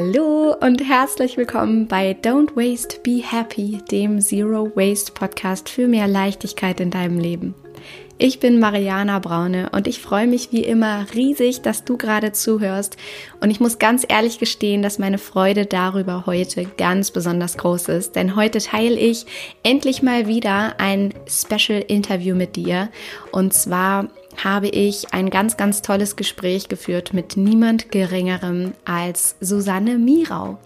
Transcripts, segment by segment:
Hallo und herzlich willkommen bei Don't Waste, Be Happy, dem Zero Waste Podcast für mehr Leichtigkeit in deinem Leben. Ich bin Mariana Braune und ich freue mich wie immer riesig, dass du gerade zuhörst. Und ich muss ganz ehrlich gestehen, dass meine Freude darüber heute ganz besonders groß ist. Denn heute teile ich endlich mal wieder ein Special Interview mit dir. Und zwar habe ich ein ganz, ganz tolles Gespräch geführt mit niemand Geringerem als Susanne Mirau.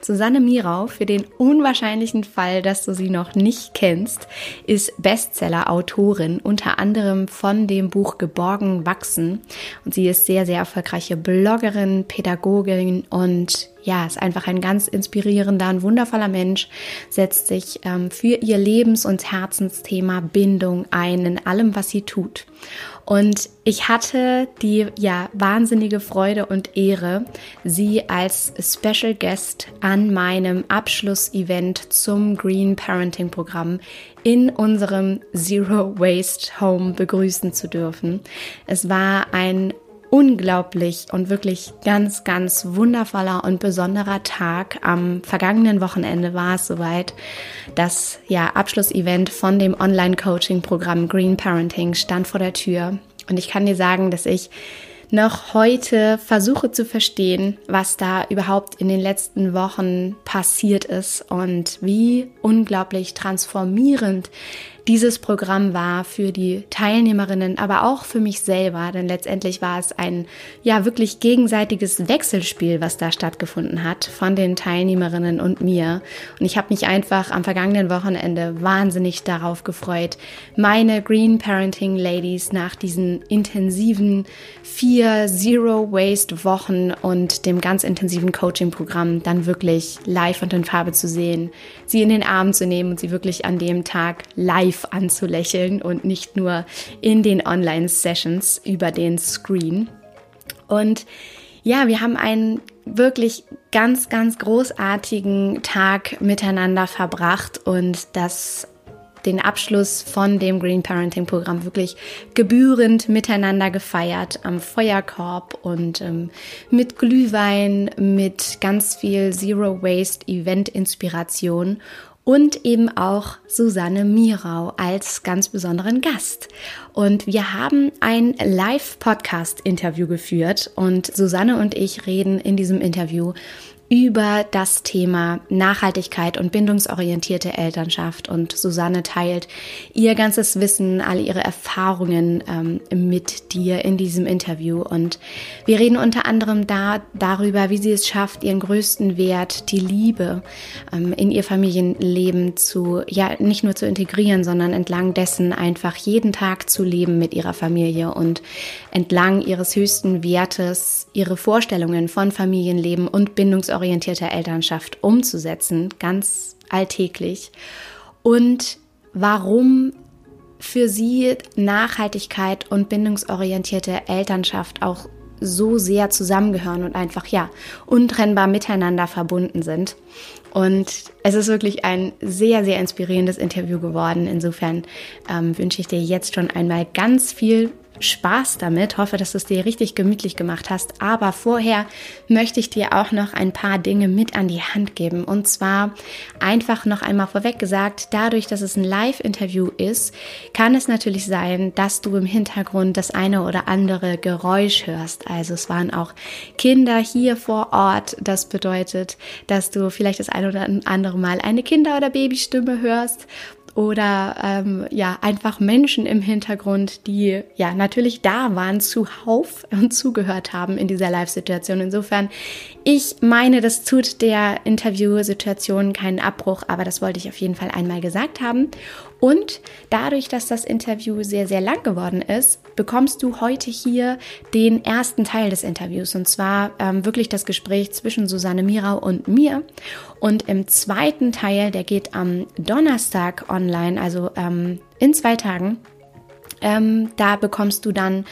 Susanne Mirau, für den unwahrscheinlichen Fall, dass du sie noch nicht kennst, ist Bestseller-Autorin, unter anderem von dem Buch Geborgen wachsen. Und sie ist sehr, sehr erfolgreiche Bloggerin, Pädagogin und ja, ist einfach ein ganz inspirierender und wundervoller Mensch, setzt sich ähm, für ihr Lebens- und Herzensthema Bindung ein in allem, was sie tut. Und ich hatte die ja wahnsinnige Freude und Ehre, sie als Special Guest an meinem Abschlussevent zum Green Parenting Programm in unserem Zero Waste Home begrüßen zu dürfen. Es war ein unglaublich und wirklich ganz, ganz wundervoller und besonderer Tag. Am vergangenen Wochenende war es soweit. Das ja, Abschlussevent von dem Online-Coaching-Programm Green Parenting stand vor der Tür. Und ich kann dir sagen, dass ich noch heute versuche zu verstehen, was da überhaupt in den letzten Wochen passiert ist und wie unglaublich transformierend dieses Programm war für die Teilnehmerinnen, aber auch für mich selber, denn letztendlich war es ein ja wirklich gegenseitiges Wechselspiel, was da stattgefunden hat von den Teilnehmerinnen und mir. Und ich habe mich einfach am vergangenen Wochenende wahnsinnig darauf gefreut, meine Green Parenting Ladies nach diesen intensiven vier Zero Waste Wochen und dem ganz intensiven Coaching Programm dann wirklich live und in Farbe zu sehen, sie in den Arm zu nehmen und sie wirklich an dem Tag live live anzulächeln und nicht nur in den Online-Sessions über den Screen. Und ja, wir haben einen wirklich ganz, ganz großartigen Tag miteinander verbracht und das den Abschluss von dem Green Parenting Programm wirklich gebührend miteinander gefeiert am Feuerkorb und ähm, mit Glühwein, mit ganz viel Zero Waste Event Inspiration und eben auch Susanne Mirau als ganz besonderen Gast. Und wir haben ein Live-Podcast-Interview geführt und Susanne und ich reden in diesem Interview über das Thema Nachhaltigkeit und bindungsorientierte Elternschaft. Und Susanne teilt ihr ganzes Wissen, alle ihre Erfahrungen ähm, mit dir in diesem Interview. Und wir reden unter anderem da, darüber, wie sie es schafft, ihren größten Wert, die Liebe, ähm, in ihr Familienleben zu, ja, nicht nur zu integrieren, sondern entlang dessen einfach jeden Tag zu leben mit ihrer Familie und entlang ihres höchsten Wertes ihre Vorstellungen von Familienleben und bindungsorientierte bindungsorientierter Elternschaft umzusetzen, ganz alltäglich. Und warum für sie Nachhaltigkeit und bindungsorientierte Elternschaft auch so sehr zusammengehören und einfach ja untrennbar miteinander verbunden sind. Und es ist wirklich ein sehr, sehr inspirierendes Interview geworden. Insofern ähm, wünsche ich dir jetzt schon einmal ganz viel Spaß damit. Hoffe, dass du es dir richtig gemütlich gemacht hast. Aber vorher möchte ich dir auch noch ein paar Dinge mit an die Hand geben. Und zwar einfach noch einmal vorweg gesagt, dadurch, dass es ein Live-Interview ist, kann es natürlich sein, dass du im Hintergrund das eine oder andere Geräusch hörst. Also es waren auch Kinder hier vor Ort. Das bedeutet, dass du vielleicht das eine oder andere Mal eine Kinder- oder Babystimme hörst oder ähm, ja einfach Menschen im Hintergrund, die ja natürlich da waren zuhauf und zugehört haben in dieser Live-Situation. Insofern, ich meine, das tut der Interviewsituation keinen Abbruch, aber das wollte ich auf jeden Fall einmal gesagt haben. Und dadurch, dass das Interview sehr, sehr lang geworden ist, bekommst du heute hier den ersten Teil des Interviews. Und zwar ähm, wirklich das Gespräch zwischen Susanne Mirau und mir. Und im zweiten Teil, der geht am Donnerstag online, also ähm, in zwei Tagen, ähm, da bekommst du dann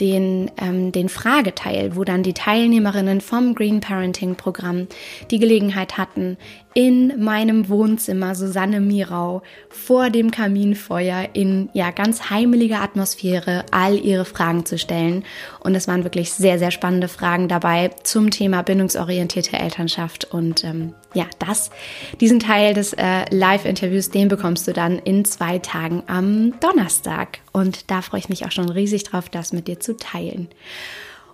den, ähm, den Frageteil, wo dann die Teilnehmerinnen vom Green Parenting Programm die Gelegenheit hatten, in meinem Wohnzimmer Susanne Mirau vor dem Kaminfeuer in ja ganz heimeliger Atmosphäre all ihre Fragen zu stellen. Und es waren wirklich sehr, sehr spannende Fragen dabei zum Thema bindungsorientierte Elternschaft. Und ähm, ja, das, diesen Teil des äh, Live-Interviews, den bekommst du dann in zwei Tagen am Donnerstag. Und da freue ich mich auch schon riesig drauf, das mit dir zu teilen.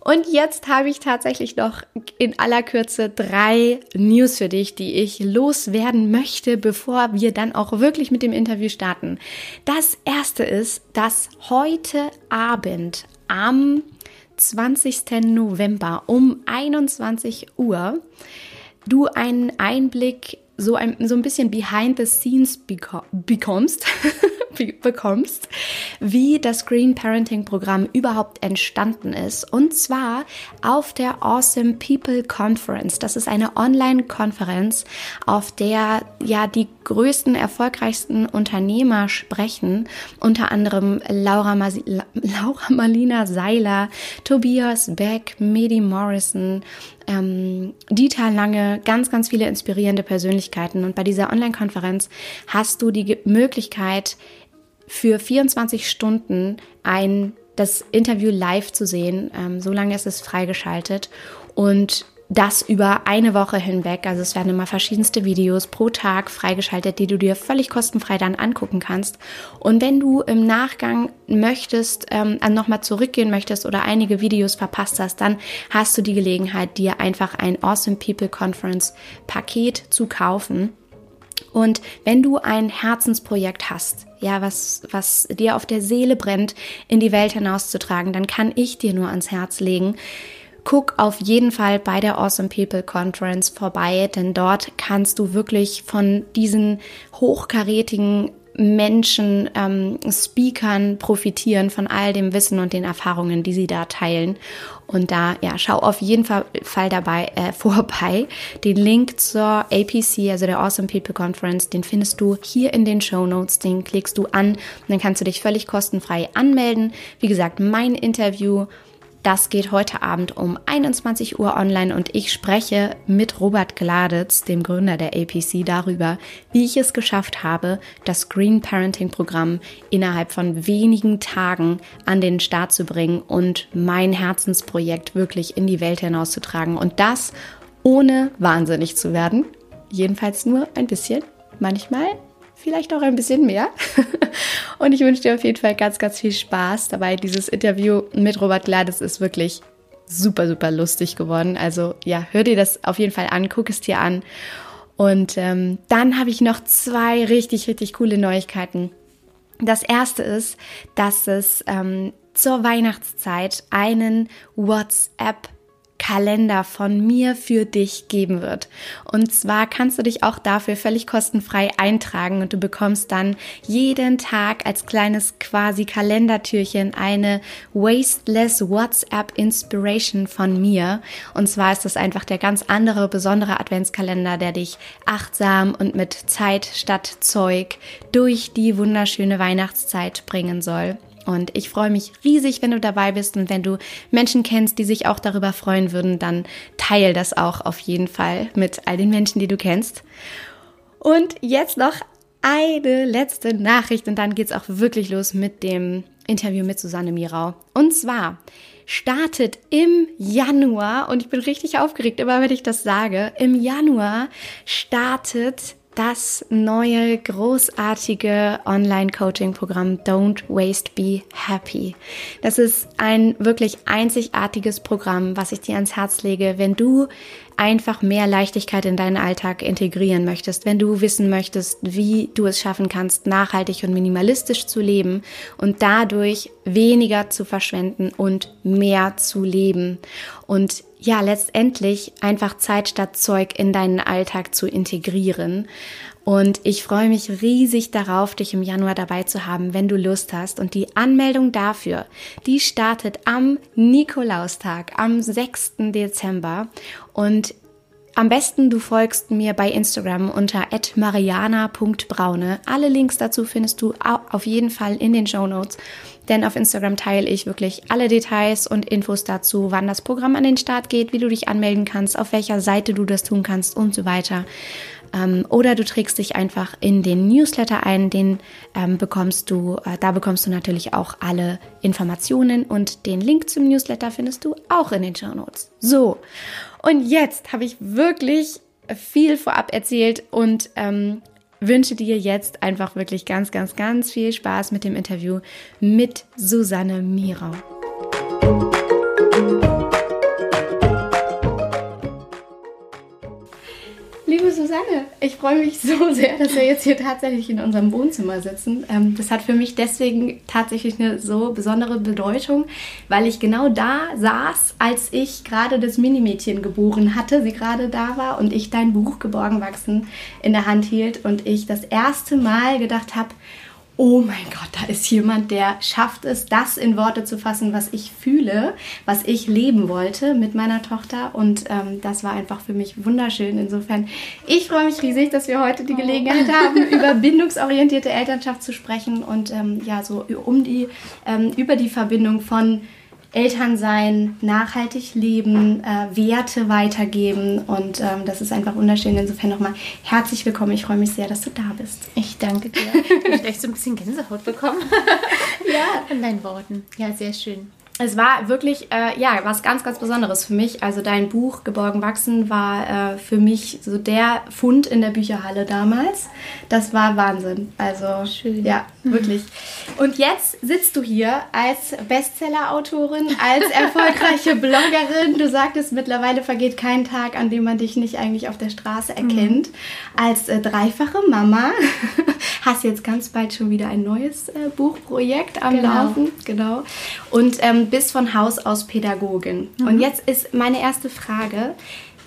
Und jetzt habe ich tatsächlich noch in aller Kürze drei News für dich, die ich loswerden möchte, bevor wir dann auch wirklich mit dem Interview starten. Das erste ist, dass heute Abend am 20. November um 21 Uhr du einen Einblick so ein, so ein bisschen behind the scenes bekommst, bekommst, wie das Green Parenting Programm überhaupt entstanden ist. Und zwar auf der Awesome People Conference. Das ist eine Online-Konferenz, auf der ja die größten, erfolgreichsten Unternehmer sprechen. Unter anderem Laura, Mas Laura Marlina Seiler, Tobias Beck, Medi Morrison, ähm, Dieter Lange, ganz, ganz viele inspirierende Persönlichkeiten. Und bei dieser Online-Konferenz hast du die Möglichkeit, für 24 Stunden ein das Interview live zu sehen. Ähm, so lange ist es freigeschaltet. Und das über eine Woche hinweg. Also es werden immer verschiedenste Videos pro Tag freigeschaltet, die du dir völlig kostenfrei dann angucken kannst. Und wenn du im Nachgang möchtest, ähm, nochmal zurückgehen möchtest oder einige Videos verpasst hast, dann hast du die Gelegenheit, dir einfach ein Awesome People Conference Paket zu kaufen. Und wenn du ein Herzensprojekt hast, ja, was, was dir auf der Seele brennt, in die Welt hinauszutragen, dann kann ich dir nur ans Herz legen, guck auf jeden Fall bei der Awesome People Conference vorbei, denn dort kannst du wirklich von diesen hochkarätigen Menschen, ähm, Speakern profitieren von all dem Wissen und den Erfahrungen, die sie da teilen. Und da, ja, schau auf jeden Fall, dabei äh, vorbei. Den Link zur APC, also der Awesome People Conference, den findest du hier in den Show Notes. Den klickst du an und dann kannst du dich völlig kostenfrei anmelden. Wie gesagt, mein Interview das geht heute Abend um 21 Uhr online und ich spreche mit Robert Gladitz, dem Gründer der APC, darüber, wie ich es geschafft habe, das Green Parenting Programm innerhalb von wenigen Tagen an den Start zu bringen und mein Herzensprojekt wirklich in die Welt hinauszutragen und das ohne wahnsinnig zu werden. Jedenfalls nur ein bisschen, manchmal vielleicht auch ein bisschen mehr. Und ich wünsche dir auf jeden Fall ganz, ganz viel Spaß dabei. Dieses Interview mit Robert Gladys ist wirklich super, super lustig geworden. Also ja, hör dir das auf jeden Fall an, guck es dir an. Und ähm, dann habe ich noch zwei richtig, richtig coole Neuigkeiten. Das erste ist, dass es ähm, zur Weihnachtszeit einen WhatsApp Kalender von mir für dich geben wird. Und zwar kannst du dich auch dafür völlig kostenfrei eintragen und du bekommst dann jeden Tag als kleines quasi Kalendertürchen eine Wasteless WhatsApp Inspiration von mir. Und zwar ist das einfach der ganz andere, besondere Adventskalender, der dich achtsam und mit Zeit statt Zeug durch die wunderschöne Weihnachtszeit bringen soll. Und ich freue mich riesig, wenn du dabei bist und wenn du Menschen kennst, die sich auch darüber freuen würden, dann teile das auch auf jeden Fall mit all den Menschen, die du kennst. Und jetzt noch eine letzte Nachricht und dann geht's auch wirklich los mit dem Interview mit Susanne Mirau. Und zwar startet im Januar, und ich bin richtig aufgeregt immer, wenn ich das sage, im Januar startet das neue großartige Online-Coaching-Programm Don't Waste Be Happy. Das ist ein wirklich einzigartiges Programm, was ich dir ans Herz lege, wenn du einfach mehr Leichtigkeit in deinen Alltag integrieren möchtest, wenn du wissen möchtest, wie du es schaffen kannst, nachhaltig und minimalistisch zu leben und dadurch weniger zu verschwenden und mehr zu leben und ja, letztendlich einfach Zeit statt Zeug in deinen Alltag zu integrieren. Und ich freue mich riesig darauf, dich im Januar dabei zu haben, wenn du Lust hast. Und die Anmeldung dafür, die startet am Nikolaustag, am 6. Dezember. Und am besten du folgst mir bei Instagram unter mariana.braune. Alle Links dazu findest du auf jeden Fall in den Show Notes. denn auf Instagram teile ich wirklich alle Details und Infos dazu, wann das Programm an den Start geht, wie du dich anmelden kannst, auf welcher Seite du das tun kannst und so weiter. Ähm, oder du trägst dich einfach in den Newsletter ein, den ähm, bekommst du, äh, da bekommst du natürlich auch alle Informationen und den Link zum Newsletter findest du auch in den Show Notes. So, und jetzt habe ich wirklich viel vorab erzählt und ähm, wünsche dir jetzt einfach wirklich ganz, ganz, ganz viel Spaß mit dem Interview mit Susanne Mirau. Liebe Susanne, ich freue mich so sehr, dass wir jetzt hier tatsächlich in unserem Wohnzimmer sitzen. Ähm, das hat für mich deswegen tatsächlich eine so besondere Bedeutung, weil ich genau da saß, als ich gerade das Minimädchen geboren hatte, sie gerade da war und ich dein Buch Geborgen wachsen in der Hand hielt und ich das erste Mal gedacht habe, oh mein Gott, da ist jemand, der schafft es, das in Worte zu fassen, was ich fühle, was ich leben wollte mit meiner Tochter. Und ähm, das war einfach für mich wunderschön. Insofern, ich freue mich riesig, dass wir heute die oh. Gelegenheit haben, über bindungsorientierte Elternschaft zu sprechen und ähm, ja, so um die, ähm, über die Verbindung von Elternsein, nachhaltig leben, äh, Werte weitergeben und ähm, das ist einfach wunderschön. Insofern nochmal herzlich willkommen. Ich freue mich sehr, dass du da bist. Ich danke dir. Ich habe echt so ein bisschen Gänsehaut bekommen. ja. In deinen Worten. Ja, sehr schön es war wirklich, äh, ja, was ganz, ganz Besonderes für mich. Also dein Buch Geborgen wachsen war äh, für mich so der Fund in der Bücherhalle damals. Das war Wahnsinn. Also, Schön. ja, wirklich. Und jetzt sitzt du hier als Bestseller-Autorin, als erfolgreiche Bloggerin. Du sagtest, mittlerweile vergeht kein Tag, an dem man dich nicht eigentlich auf der Straße erkennt. Mhm. Als äh, dreifache Mama hast jetzt ganz bald schon wieder ein neues äh, Buchprojekt am genau. Laufen. Genau. Und ähm, bist von Haus aus Pädagogin. Mhm. Und jetzt ist meine erste Frage,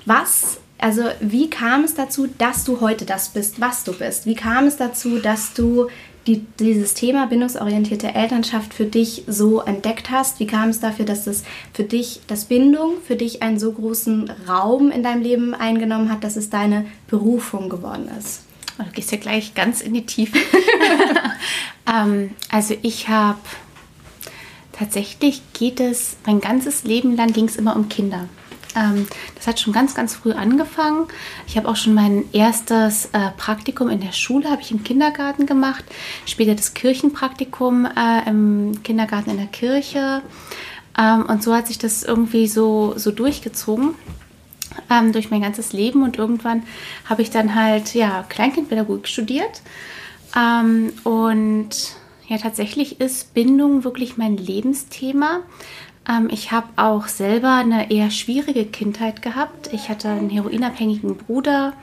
was, also wie kam es dazu, dass du heute das bist, was du bist? Wie kam es dazu, dass du die, dieses Thema bindungsorientierte Elternschaft für dich so entdeckt hast? Wie kam es dafür, dass das für dich, dass Bindung für dich einen so großen Raum in deinem Leben eingenommen hat, dass es deine Berufung geworden ist? Oh, du gehst ja gleich ganz in die Tiefe. ähm, also ich habe Tatsächlich geht es, mein ganzes Leben lang ging es immer um Kinder. Ähm, das hat schon ganz, ganz früh angefangen. Ich habe auch schon mein erstes äh, Praktikum in der Schule, habe ich im Kindergarten gemacht. Später das Kirchenpraktikum äh, im Kindergarten in der Kirche. Ähm, und so hat sich das irgendwie so, so durchgezogen. Ähm, durch mein ganzes Leben und irgendwann habe ich dann halt ja Kleinkindpädagogik studiert ähm, und ja, tatsächlich ist Bindung wirklich mein Lebensthema. Ähm, ich habe auch selber eine eher schwierige Kindheit gehabt. Ich hatte einen heroinabhängigen Bruder.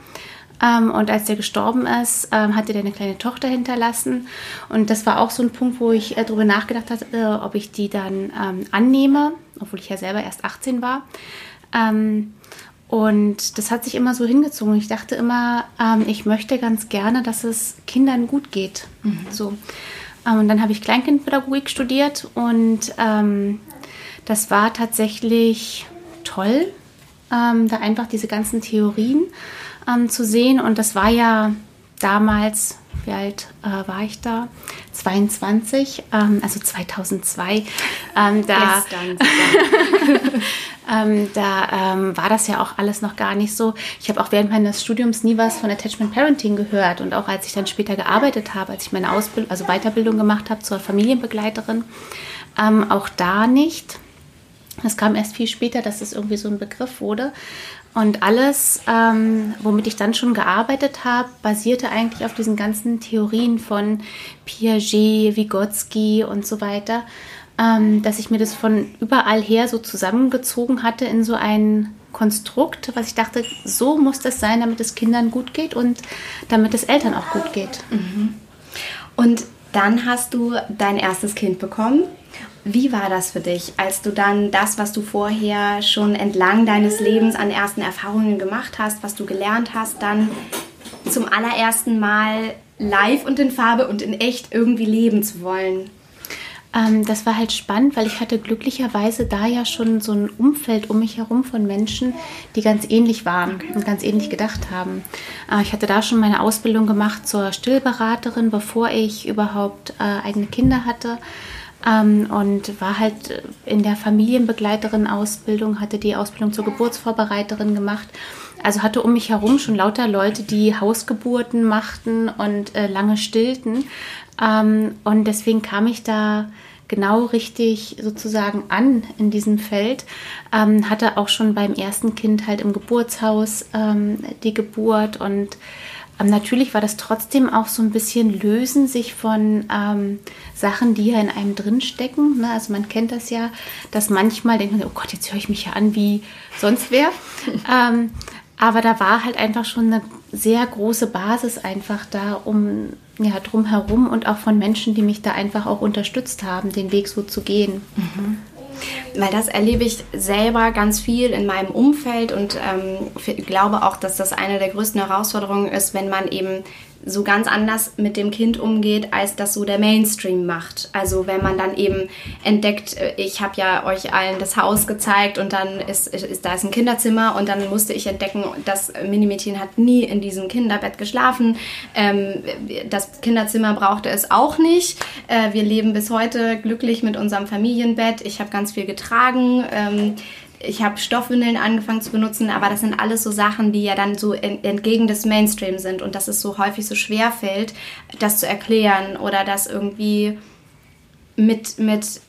Ähm, und als der gestorben ist, ähm, hatte der eine kleine Tochter hinterlassen. Und das war auch so ein Punkt, wo ich äh, darüber nachgedacht habe, äh, ob ich die dann ähm, annehme, obwohl ich ja selber erst 18 war. Ähm, und das hat sich immer so hingezogen. Ich dachte immer, ähm, ich möchte ganz gerne, dass es Kindern gut geht. Mhm. So. Ähm, und dann habe ich Kleinkindpädagogik studiert und ähm, das war tatsächlich toll, ähm, da einfach diese ganzen Theorien ähm, zu sehen. Und das war ja damals, wie alt äh, war ich da? 22, ähm, also 2002. Ähm, da, ähm, da ähm, war das ja auch alles noch gar nicht so. Ich habe auch während meines Studiums nie was von Attachment Parenting gehört und auch als ich dann später gearbeitet habe, als ich meine Ausbildung, also Weiterbildung gemacht habe zur Familienbegleiterin, ähm, auch da nicht. Es kam erst viel später, dass es irgendwie so ein Begriff wurde. Und alles, ähm, womit ich dann schon gearbeitet habe, basierte eigentlich auf diesen ganzen Theorien von Piaget, Vygotsky und so weiter, ähm, dass ich mir das von überall her so zusammengezogen hatte in so ein Konstrukt, was ich dachte, so muss das sein, damit es Kindern gut geht und damit es Eltern auch gut geht. Mhm. Und dann hast du dein erstes Kind bekommen wie war das für dich, als du dann das, was du vorher schon entlang deines Lebens an ersten Erfahrungen gemacht hast, was du gelernt hast, dann zum allerersten Mal live und in Farbe und in echt irgendwie leben zu wollen? Ähm, das war halt spannend, weil ich hatte glücklicherweise da ja schon so ein Umfeld um mich herum von Menschen, die ganz ähnlich waren und ganz ähnlich gedacht haben. Äh, ich hatte da schon meine Ausbildung gemacht zur Stillberaterin, bevor ich überhaupt äh, eigene Kinder hatte ähm, und war halt in der Familienbegleiterin-Ausbildung, hatte die Ausbildung zur Geburtsvorbereiterin gemacht. Also hatte um mich herum schon lauter Leute, die Hausgeburten machten und äh, lange stillten. Ähm, und deswegen kam ich da genau richtig sozusagen an in diesem Feld. Ähm, hatte auch schon beim ersten Kind halt im Geburtshaus ähm, die Geburt und ähm, natürlich war das trotzdem auch so ein bisschen Lösen sich von ähm, Sachen, die ja in einem drinstecken. Ne? Also man kennt das ja, dass manchmal denkt man, oh Gott, jetzt höre ich mich ja an wie sonst wer. ähm, aber da war halt einfach schon eine sehr große Basis einfach da, um ja drumherum und auch von Menschen, die mich da einfach auch unterstützt haben, den Weg so zu gehen. Mhm. Weil das erlebe ich selber ganz viel in meinem Umfeld und ähm, glaube auch, dass das eine der größten Herausforderungen ist, wenn man eben so ganz anders mit dem Kind umgeht, als das so der Mainstream macht. Also wenn man dann eben entdeckt, äh, ich habe ja euch allen das Haus gezeigt und dann ist, ist da ist ein Kinderzimmer und dann musste ich entdecken, das Minimädchen hat nie in diesem Kinderbett geschlafen. Ähm, das Kinderzimmer brauchte es auch nicht. Äh, wir leben bis heute glücklich mit unserem Familienbett. Ich habe ganz viel getragen. Ähm, ich habe Stoffwindeln angefangen zu benutzen, aber das sind alles so Sachen, die ja dann so entgegen des Mainstream sind und dass es so häufig so schwer fällt, das zu erklären oder das irgendwie mit, mit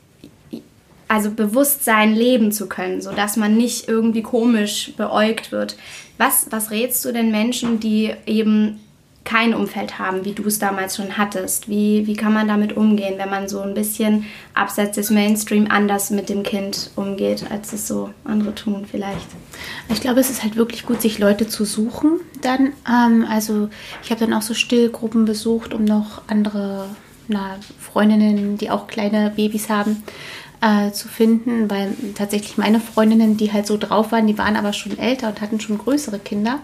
also Bewusstsein leben zu können, sodass man nicht irgendwie komisch beäugt wird. Was, was rätst du den Menschen, die eben kein Umfeld haben, wie du es damals schon hattest? Wie, wie kann man damit umgehen, wenn man so ein bisschen abseits des Mainstream anders mit dem Kind umgeht, als es so andere tun vielleicht? Ich glaube, es ist halt wirklich gut, sich Leute zu suchen dann. Ähm, also ich habe dann auch so Stillgruppen besucht, um noch andere na, Freundinnen, die auch kleine Babys haben, äh, zu finden, weil tatsächlich meine Freundinnen, die halt so drauf waren, die waren aber schon älter und hatten schon größere Kinder.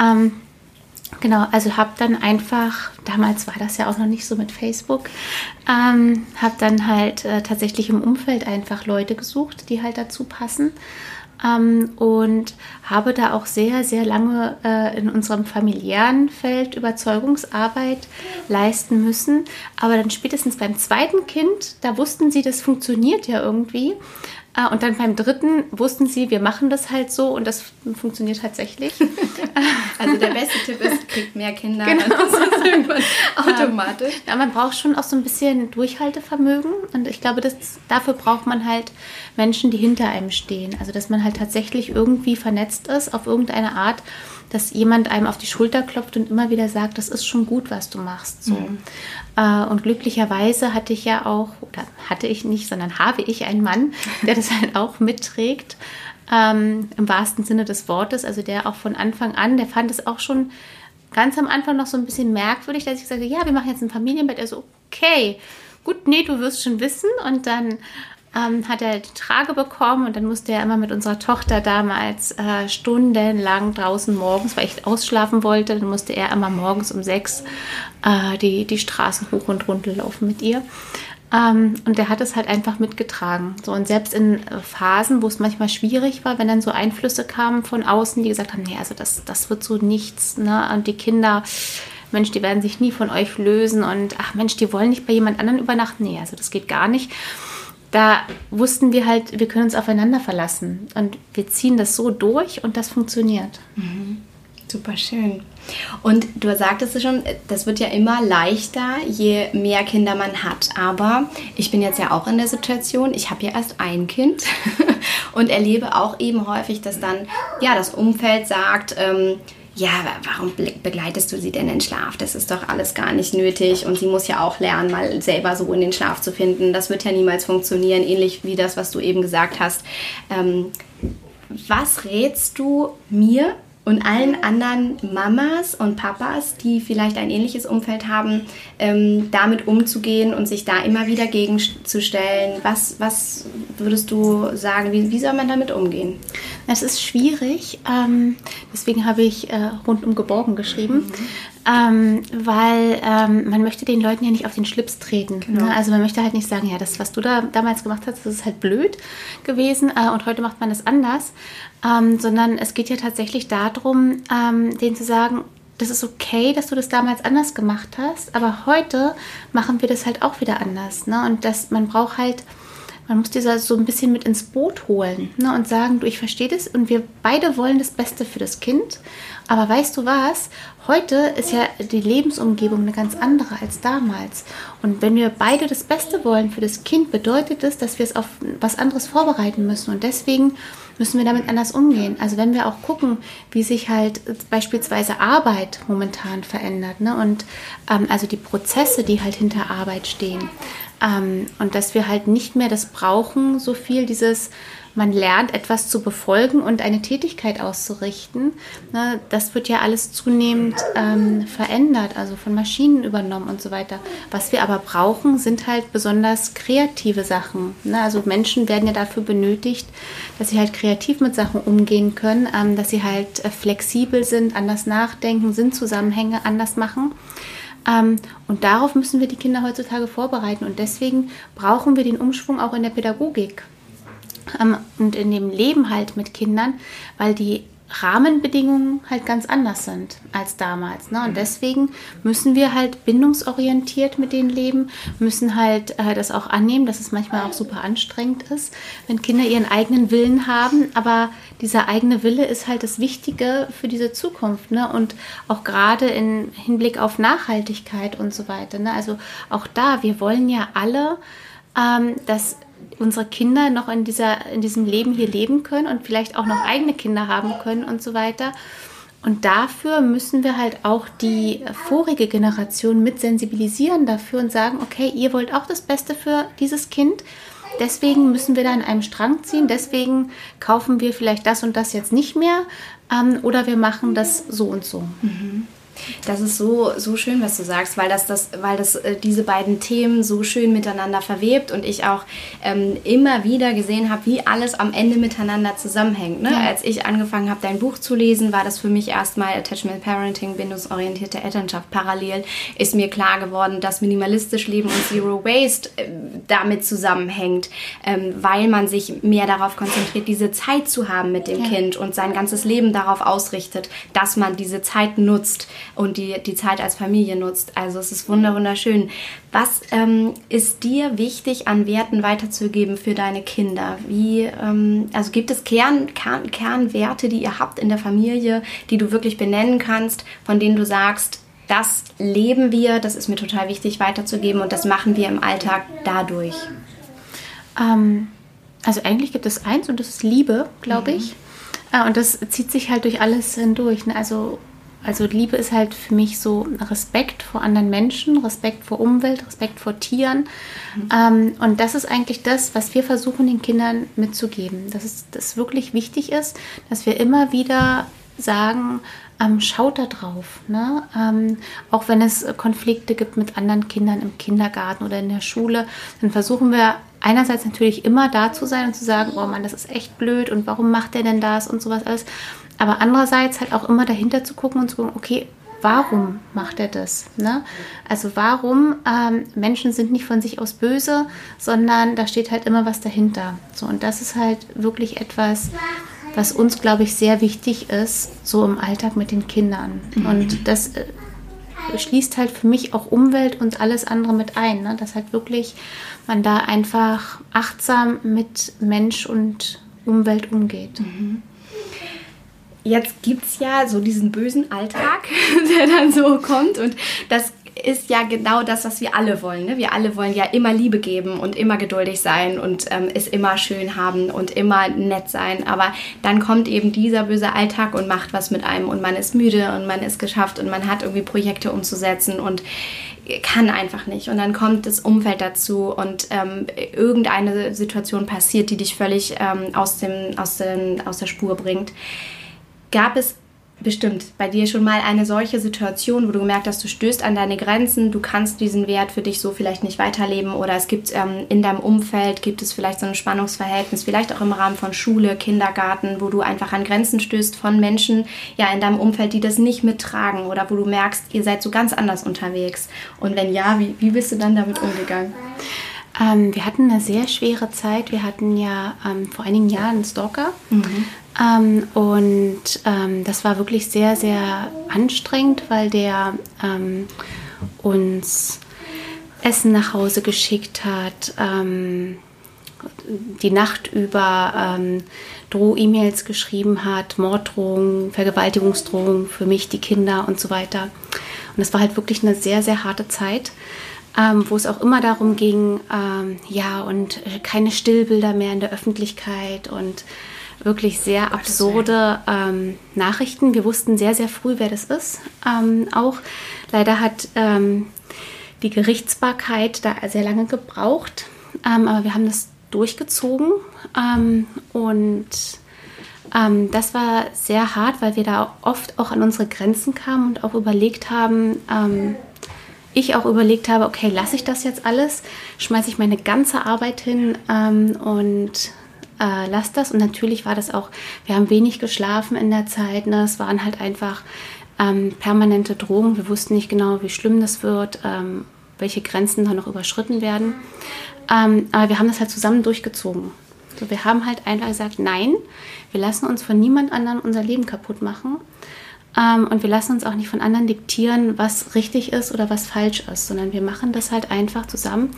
Ähm, Genau, also habe dann einfach, damals war das ja auch noch nicht so mit Facebook, ähm, habe dann halt äh, tatsächlich im Umfeld einfach Leute gesucht, die halt dazu passen. Ähm, und habe da auch sehr, sehr lange äh, in unserem familiären Feld Überzeugungsarbeit leisten müssen. Aber dann spätestens beim zweiten Kind, da wussten sie, das funktioniert ja irgendwie. Ah, und dann beim dritten wussten sie, wir machen das halt so und das funktioniert tatsächlich. also der beste Tipp ist, kriegt mehr Kinder. Genau. Automatisch. Ja, man braucht schon auch so ein bisschen Durchhaltevermögen und ich glaube, das, dafür braucht man halt Menschen, die hinter einem stehen. Also dass man halt tatsächlich irgendwie vernetzt ist auf irgendeine Art dass jemand einem auf die Schulter klopft und immer wieder sagt, das ist schon gut, was du machst. So. Mhm. Äh, und glücklicherweise hatte ich ja auch, oder hatte ich nicht, sondern habe ich einen Mann, der das halt auch mitträgt, ähm, im wahrsten Sinne des Wortes. Also der auch von Anfang an, der fand es auch schon ganz am Anfang noch so ein bisschen merkwürdig, dass ich sagte, ja, wir machen jetzt ein Familienbett. Er so, okay, gut, nee, du wirst schon wissen. Und dann ähm, hat er die Trage bekommen und dann musste er immer mit unserer Tochter damals äh, stundenlang draußen morgens, weil ich ausschlafen wollte, dann musste er immer morgens um sechs äh, die, die Straßen hoch und runter laufen mit ihr. Ähm, und der hat es halt einfach mitgetragen. So, und selbst in Phasen, wo es manchmal schwierig war, wenn dann so Einflüsse kamen von außen, die gesagt haben, nee, also das, das wird so nichts, ne? Und die Kinder, Mensch, die werden sich nie von euch lösen und ach Mensch, die wollen nicht bei jemand anderen übernachten. Nee, also das geht gar nicht da wussten wir halt, wir können uns aufeinander verlassen. Und wir ziehen das so durch und das funktioniert. Mhm. Super schön. Und du sagtest es schon, das wird ja immer leichter, je mehr Kinder man hat. Aber ich bin jetzt ja auch in der Situation, ich habe ja erst ein Kind und erlebe auch eben häufig, dass dann ja das Umfeld sagt, ähm, ja, warum begleitest du sie denn in den Schlaf? Das ist doch alles gar nicht nötig und sie muss ja auch lernen, mal selber so in den Schlaf zu finden. Das wird ja niemals funktionieren, ähnlich wie das, was du eben gesagt hast. Ähm, was rätst du mir und allen anderen Mamas und Papas, die vielleicht ein ähnliches Umfeld haben, ähm, damit umzugehen und sich da immer wieder gegenzustellen? Was, was würdest du sagen, wie, wie soll man damit umgehen? Es ist schwierig, ähm, deswegen habe ich äh, rundum geborgen geschrieben. Mhm. Ähm, weil ähm, man möchte den Leuten ja nicht auf den Schlips treten. Genau. Ne? Also man möchte halt nicht sagen, ja, das, was du da damals gemacht hast, das ist halt blöd gewesen äh, und heute macht man das anders, ähm, sondern es geht ja tatsächlich darum, ähm, denen zu sagen, das ist okay, dass du das damals anders gemacht hast, aber heute machen wir das halt auch wieder anders. Ne? Und das, man braucht halt, man muss dieser so ein bisschen mit ins Boot holen ne? und sagen, du, ich verstehe das und wir beide wollen das Beste für das Kind. Aber weißt du was? Heute ist ja die Lebensumgebung eine ganz andere als damals. Und wenn wir beide das Beste wollen für das Kind, bedeutet das, dass wir es auf was anderes vorbereiten müssen. Und deswegen müssen wir damit anders umgehen. Also wenn wir auch gucken, wie sich halt beispielsweise Arbeit momentan verändert ne? und ähm, also die Prozesse, die halt hinter Arbeit stehen ähm, und dass wir halt nicht mehr das brauchen, so viel dieses man lernt etwas zu befolgen und eine Tätigkeit auszurichten. Ne, das wird ja alles zunehmend ähm, verändert, also von Maschinen übernommen und so weiter. Was wir aber brauchen, sind halt besonders kreative Sachen. Ne? Also Menschen werden ja dafür benötigt, dass sie halt kreativ mit Sachen umgehen können, ähm, dass sie halt äh, flexibel sind, anders nachdenken, Sinnzusammenhänge anders machen. Ähm, und darauf müssen wir die Kinder heutzutage vorbereiten. Und deswegen brauchen wir den Umschwung auch in der Pädagogik und in dem Leben halt mit Kindern, weil die Rahmenbedingungen halt ganz anders sind als damals. Ne? Und mhm. deswegen müssen wir halt bindungsorientiert mit denen leben, müssen halt äh, das auch annehmen, dass es manchmal auch super anstrengend ist, wenn Kinder ihren eigenen Willen haben. Aber dieser eigene Wille ist halt das Wichtige für diese Zukunft. Ne? Und auch gerade im Hinblick auf Nachhaltigkeit und so weiter. Ne? Also auch da, wir wollen ja alle, ähm, dass unsere Kinder noch in, dieser, in diesem Leben hier leben können und vielleicht auch noch eigene Kinder haben können und so weiter. Und dafür müssen wir halt auch die vorige Generation mit sensibilisieren dafür und sagen, okay, ihr wollt auch das Beste für dieses Kind. Deswegen müssen wir da an einem Strang ziehen. Deswegen kaufen wir vielleicht das und das jetzt nicht mehr. Ähm, oder wir machen das so und so. Mhm. Das ist so, so schön, was du sagst, weil das, das, weil das äh, diese beiden Themen so schön miteinander verwebt und ich auch ähm, immer wieder gesehen habe, wie alles am Ende miteinander zusammenhängt. Ne? Ja. Als ich angefangen habe, dein Buch zu lesen, war das für mich erstmal Attachment Parenting, bindungsorientierte Elternschaft. Parallel ist mir klar geworden, dass minimalistisch Leben und Zero Waste äh, damit zusammenhängt, ähm, weil man sich mehr darauf konzentriert, diese Zeit zu haben mit dem ja. Kind und sein ganzes Leben darauf ausrichtet, dass man diese Zeit nutzt und die, die Zeit als Familie nutzt. Also es ist wunderschön. Was ähm, ist dir wichtig an Werten weiterzugeben für deine Kinder? Wie, ähm, also gibt es Kern, Kern, Kernwerte, die ihr habt in der Familie, die du wirklich benennen kannst, von denen du sagst, das leben wir, das ist mir total wichtig weiterzugeben und das machen wir im Alltag dadurch? Ähm, also eigentlich gibt es eins und das ist Liebe, glaube mhm. ich. Ah, und das zieht sich halt durch alles hindurch. Ne? Also also Liebe ist halt für mich so Respekt vor anderen Menschen, Respekt vor Umwelt, Respekt vor Tieren. Mhm. Ähm, und das ist eigentlich das, was wir versuchen den Kindern mitzugeben. Dass es das wirklich wichtig ist, dass wir immer wieder sagen, ähm, schaut da drauf. Ne? Ähm, auch wenn es Konflikte gibt mit anderen Kindern im Kindergarten oder in der Schule, dann versuchen wir einerseits natürlich immer da zu sein und zu sagen, oh Mann, das ist echt blöd und warum macht der denn das und sowas alles. Aber andererseits halt auch immer dahinter zu gucken und zu gucken, okay, warum macht er das? Ne? Also warum ähm, Menschen sind nicht von sich aus böse, sondern da steht halt immer was dahinter. So, und das ist halt wirklich etwas, was uns, glaube ich, sehr wichtig ist, so im Alltag mit den Kindern. Mhm. Und das äh, schließt halt für mich auch Umwelt und alles andere mit ein. Ne? Dass halt wirklich man da einfach achtsam mit Mensch und Umwelt umgeht. Mhm jetzt gibt es ja so diesen bösen Alltag, der dann so kommt und das ist ja genau das, was wir alle wollen. Ne? Wir alle wollen ja immer Liebe geben und immer geduldig sein und ähm, es immer schön haben und immer nett sein. Aber dann kommt eben dieser böse Alltag und macht was mit einem und man ist müde und man ist geschafft und man hat irgendwie Projekte umzusetzen und kann einfach nicht. Und dann kommt das Umfeld dazu und ähm, irgendeine Situation passiert, die dich völlig ähm, aus, dem, aus, dem, aus der Spur bringt. Gab es bestimmt bei dir schon mal eine solche Situation, wo du gemerkt hast, du stößt an deine Grenzen, du kannst diesen Wert für dich so vielleicht nicht weiterleben oder es gibt ähm, in deinem Umfeld, gibt es vielleicht so ein Spannungsverhältnis, vielleicht auch im Rahmen von Schule, Kindergarten, wo du einfach an Grenzen stößt von Menschen ja in deinem Umfeld, die das nicht mittragen oder wo du merkst, ihr seid so ganz anders unterwegs. Und wenn ja, wie, wie bist du dann damit umgegangen? Ähm, wir hatten eine sehr schwere Zeit. Wir hatten ja ähm, vor einigen Jahren einen Stalker. Mhm Ähm, und ähm, das war wirklich sehr, sehr anstrengend, weil der ähm, uns Essen nach Hause geschickt hat, ähm, die Nacht über ähm, Droh-E-Mails geschrieben hat, Morddrohungen, Vergewaltigungsdrohungen für mich, die Kinder und so weiter. Und das war halt wirklich eine sehr, sehr harte Zeit. Ähm, wo es auch immer darum ging, ähm, ja, und keine Stillbilder mehr in der Öffentlichkeit und wirklich sehr absurde ähm, Nachrichten. Wir wussten sehr, sehr früh, wer das ist. Ähm, auch leider hat ähm, die Gerichtsbarkeit da sehr lange gebraucht, ähm, aber wir haben das durchgezogen ähm, und ähm, das war sehr hart, weil wir da oft auch an unsere Grenzen kamen und auch überlegt haben, ich auch überlegt habe, okay, lasse ich das jetzt alles, schmeiße ich meine ganze Arbeit hin und äh, lass das. Und natürlich war das auch, wir haben wenig geschlafen in der Zeit. Ne? Es waren halt einfach ähm, permanente Drohungen. Wir wussten nicht genau, wie schlimm das wird, ähm, welche Grenzen da noch überschritten werden. Ähm, aber wir haben das halt zusammen durchgezogen. So, wir haben halt einfach gesagt, nein, wir lassen uns von niemand anderem unser Leben kaputt machen. Ähm, und wir lassen uns auch nicht von anderen diktieren, was richtig ist oder was falsch ist, sondern wir machen das halt einfach zusammen.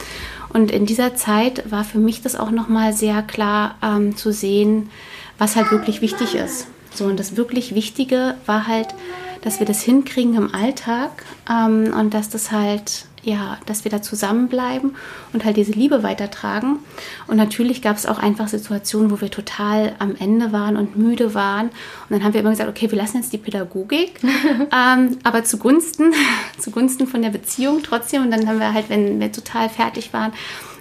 Und in dieser Zeit war für mich das auch nochmal sehr klar ähm, zu sehen, was halt wirklich wichtig ist. So, und das wirklich Wichtige war halt, dass wir das hinkriegen im Alltag ähm, und dass das halt ja, dass wir da zusammenbleiben und halt diese Liebe weitertragen. Und natürlich gab es auch einfach Situationen, wo wir total am Ende waren und müde waren. Und dann haben wir immer gesagt, okay, wir lassen jetzt die Pädagogik, ähm, aber zugunsten, zugunsten von der Beziehung trotzdem. Und dann haben wir halt, wenn wir total fertig waren,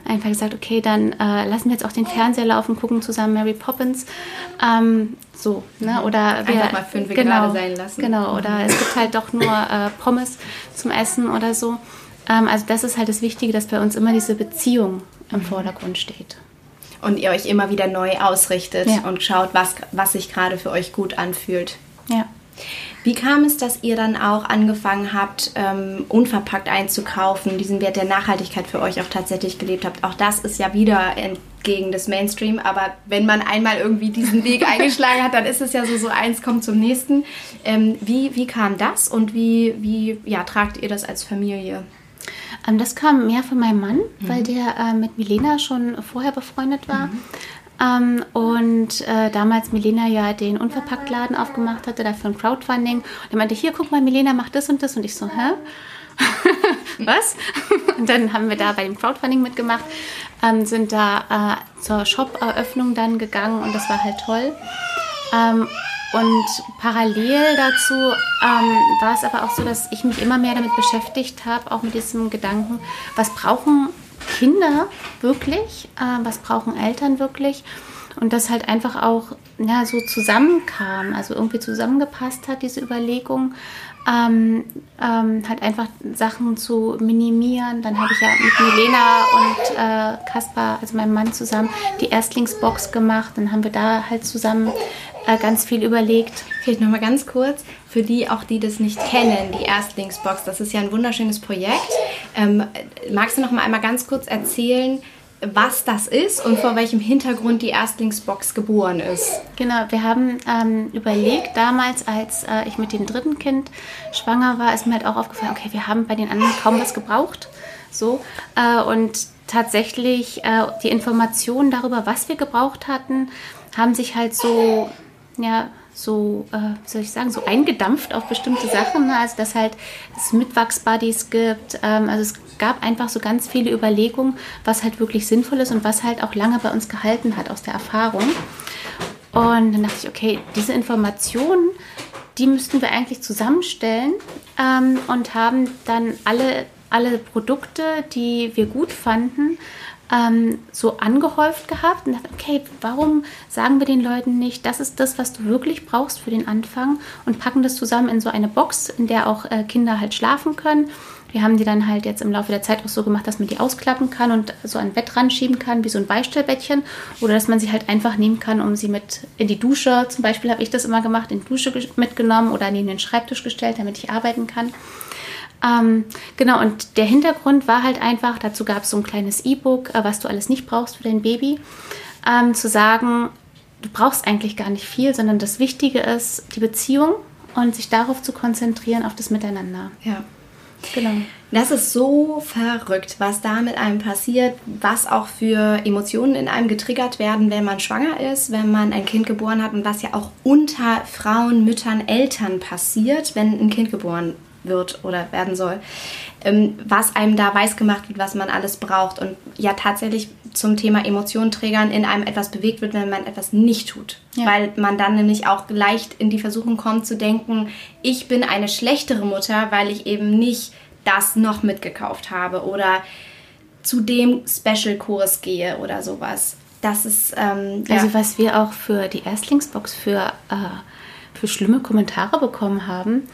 einfach gesagt, okay, dann äh, lassen wir jetzt auch den Fernseher laufen, gucken zusammen Mary Poppins. Ähm, so, ne? Oder wir, einfach mal fünf genau, gerade sein lassen. Genau, oder es gibt halt doch nur äh, Pommes zum Essen oder so. Ähm, also das ist halt das Wichtige, dass bei uns immer diese Beziehung im Vordergrund steht. Und ihr euch immer wieder neu ausrichtet ja. und schaut, was, was sich gerade für euch gut anfühlt. Ja. Wie kam es, dass ihr dann auch angefangen habt, ähm, unverpackt einzukaufen, diesen Wert der Nachhaltigkeit für euch auch tatsächlich gelebt habt? Auch das ist ja wieder entgegen des Mainstream, aber wenn man einmal irgendwie diesen Weg eingeschlagen hat, dann ist es ja so, so eins kommt zum nächsten. Ähm, wie, wie kam das und wie, wie ja, tragt ihr das als Familie? Ähm, das kam mehr von meinem Mann, mhm. weil der äh, mit Milena schon vorher befreundet war. Mhm. Ähm, und äh, damals Milena ja den Unverpacktladen aufgemacht hatte, dafür ein Crowdfunding. Und er meinte, hier, guck mal, Milena macht das und das. Und ich so, hä? Was? und dann haben wir da bei dem Crowdfunding mitgemacht, ähm, sind da äh, zur Shop-Eröffnung dann gegangen und das war halt toll. Ähm, und parallel dazu ähm, war es aber auch so, dass ich mich immer mehr damit beschäftigt habe, auch mit diesem Gedanken, was brauchen Kinder wirklich, äh, was brauchen Eltern wirklich. Und das halt einfach auch ja, so zusammenkam, also irgendwie zusammengepasst hat, diese Überlegung, ähm, ähm, halt einfach Sachen zu minimieren. Dann habe ich ja mit Milena und äh, Kaspar, also meinem Mann zusammen, die Erstlingsbox gemacht. Dann haben wir da halt zusammen äh, ganz viel überlegt. Vielleicht nochmal ganz kurz, für die auch, die das nicht kennen, die Erstlingsbox, das ist ja ein wunderschönes Projekt. Ähm, magst du noch mal einmal ganz kurz erzählen, was das ist und vor welchem Hintergrund die Erstlingsbox geboren ist. Genau, wir haben ähm, überlegt, damals, als äh, ich mit dem dritten Kind schwanger war, ist mir halt auch aufgefallen, okay, wir haben bei den anderen kaum was gebraucht. So, äh, und tatsächlich äh, die Informationen darüber, was wir gebraucht hatten, haben sich halt so ja, so, äh, soll ich sagen, so eingedampft auf bestimmte Sachen. Ne? Also, dass halt es Mitwachsbuddies gibt. Ähm, also, es gab einfach so ganz viele Überlegungen, was halt wirklich sinnvoll ist und was halt auch lange bei uns gehalten hat aus der Erfahrung. Und dann dachte ich, okay, diese Informationen, die müssten wir eigentlich zusammenstellen ähm, und haben dann alle, alle Produkte, die wir gut fanden, ähm, so angehäuft gehabt und dachte, okay, warum sagen wir den Leuten nicht, das ist das, was du wirklich brauchst für den Anfang und packen das zusammen in so eine Box, in der auch äh, Kinder halt schlafen können. Wir haben die dann halt jetzt im Laufe der Zeit auch so gemacht, dass man die ausklappen kann und so ein Bett ranschieben kann, wie so ein Beistellbettchen. Oder dass man sie halt einfach nehmen kann, um sie mit in die Dusche, zum Beispiel habe ich das immer gemacht, in die Dusche mitgenommen oder neben den Schreibtisch gestellt, damit ich arbeiten kann. Ähm, genau, und der Hintergrund war halt einfach, dazu gab es so ein kleines E-Book, äh, was du alles nicht brauchst für dein Baby, ähm, zu sagen, du brauchst eigentlich gar nicht viel, sondern das Wichtige ist die Beziehung und sich darauf zu konzentrieren, auf das Miteinander. Ja. Genau. Das ist so verrückt, was da mit einem passiert, was auch für Emotionen in einem getriggert werden, wenn man schwanger ist, wenn man ein Kind geboren hat und was ja auch unter Frauen, Müttern, Eltern passiert, wenn ein Kind geboren wird oder werden soll. Ähm, was einem da weiß gemacht wird, was man alles braucht und ja tatsächlich zum Thema Emotionenträgern in einem etwas bewegt wird, wenn man etwas nicht tut. Ja. Weil man dann nämlich auch leicht in die Versuchung kommt zu denken, ich bin eine schlechtere Mutter, weil ich eben nicht das noch mitgekauft habe oder zu dem Special-Kurs gehe oder sowas. Das ist. Ähm, also, ja. was wir auch für die Erstlingsbox für, äh, für schlimme Kommentare bekommen haben,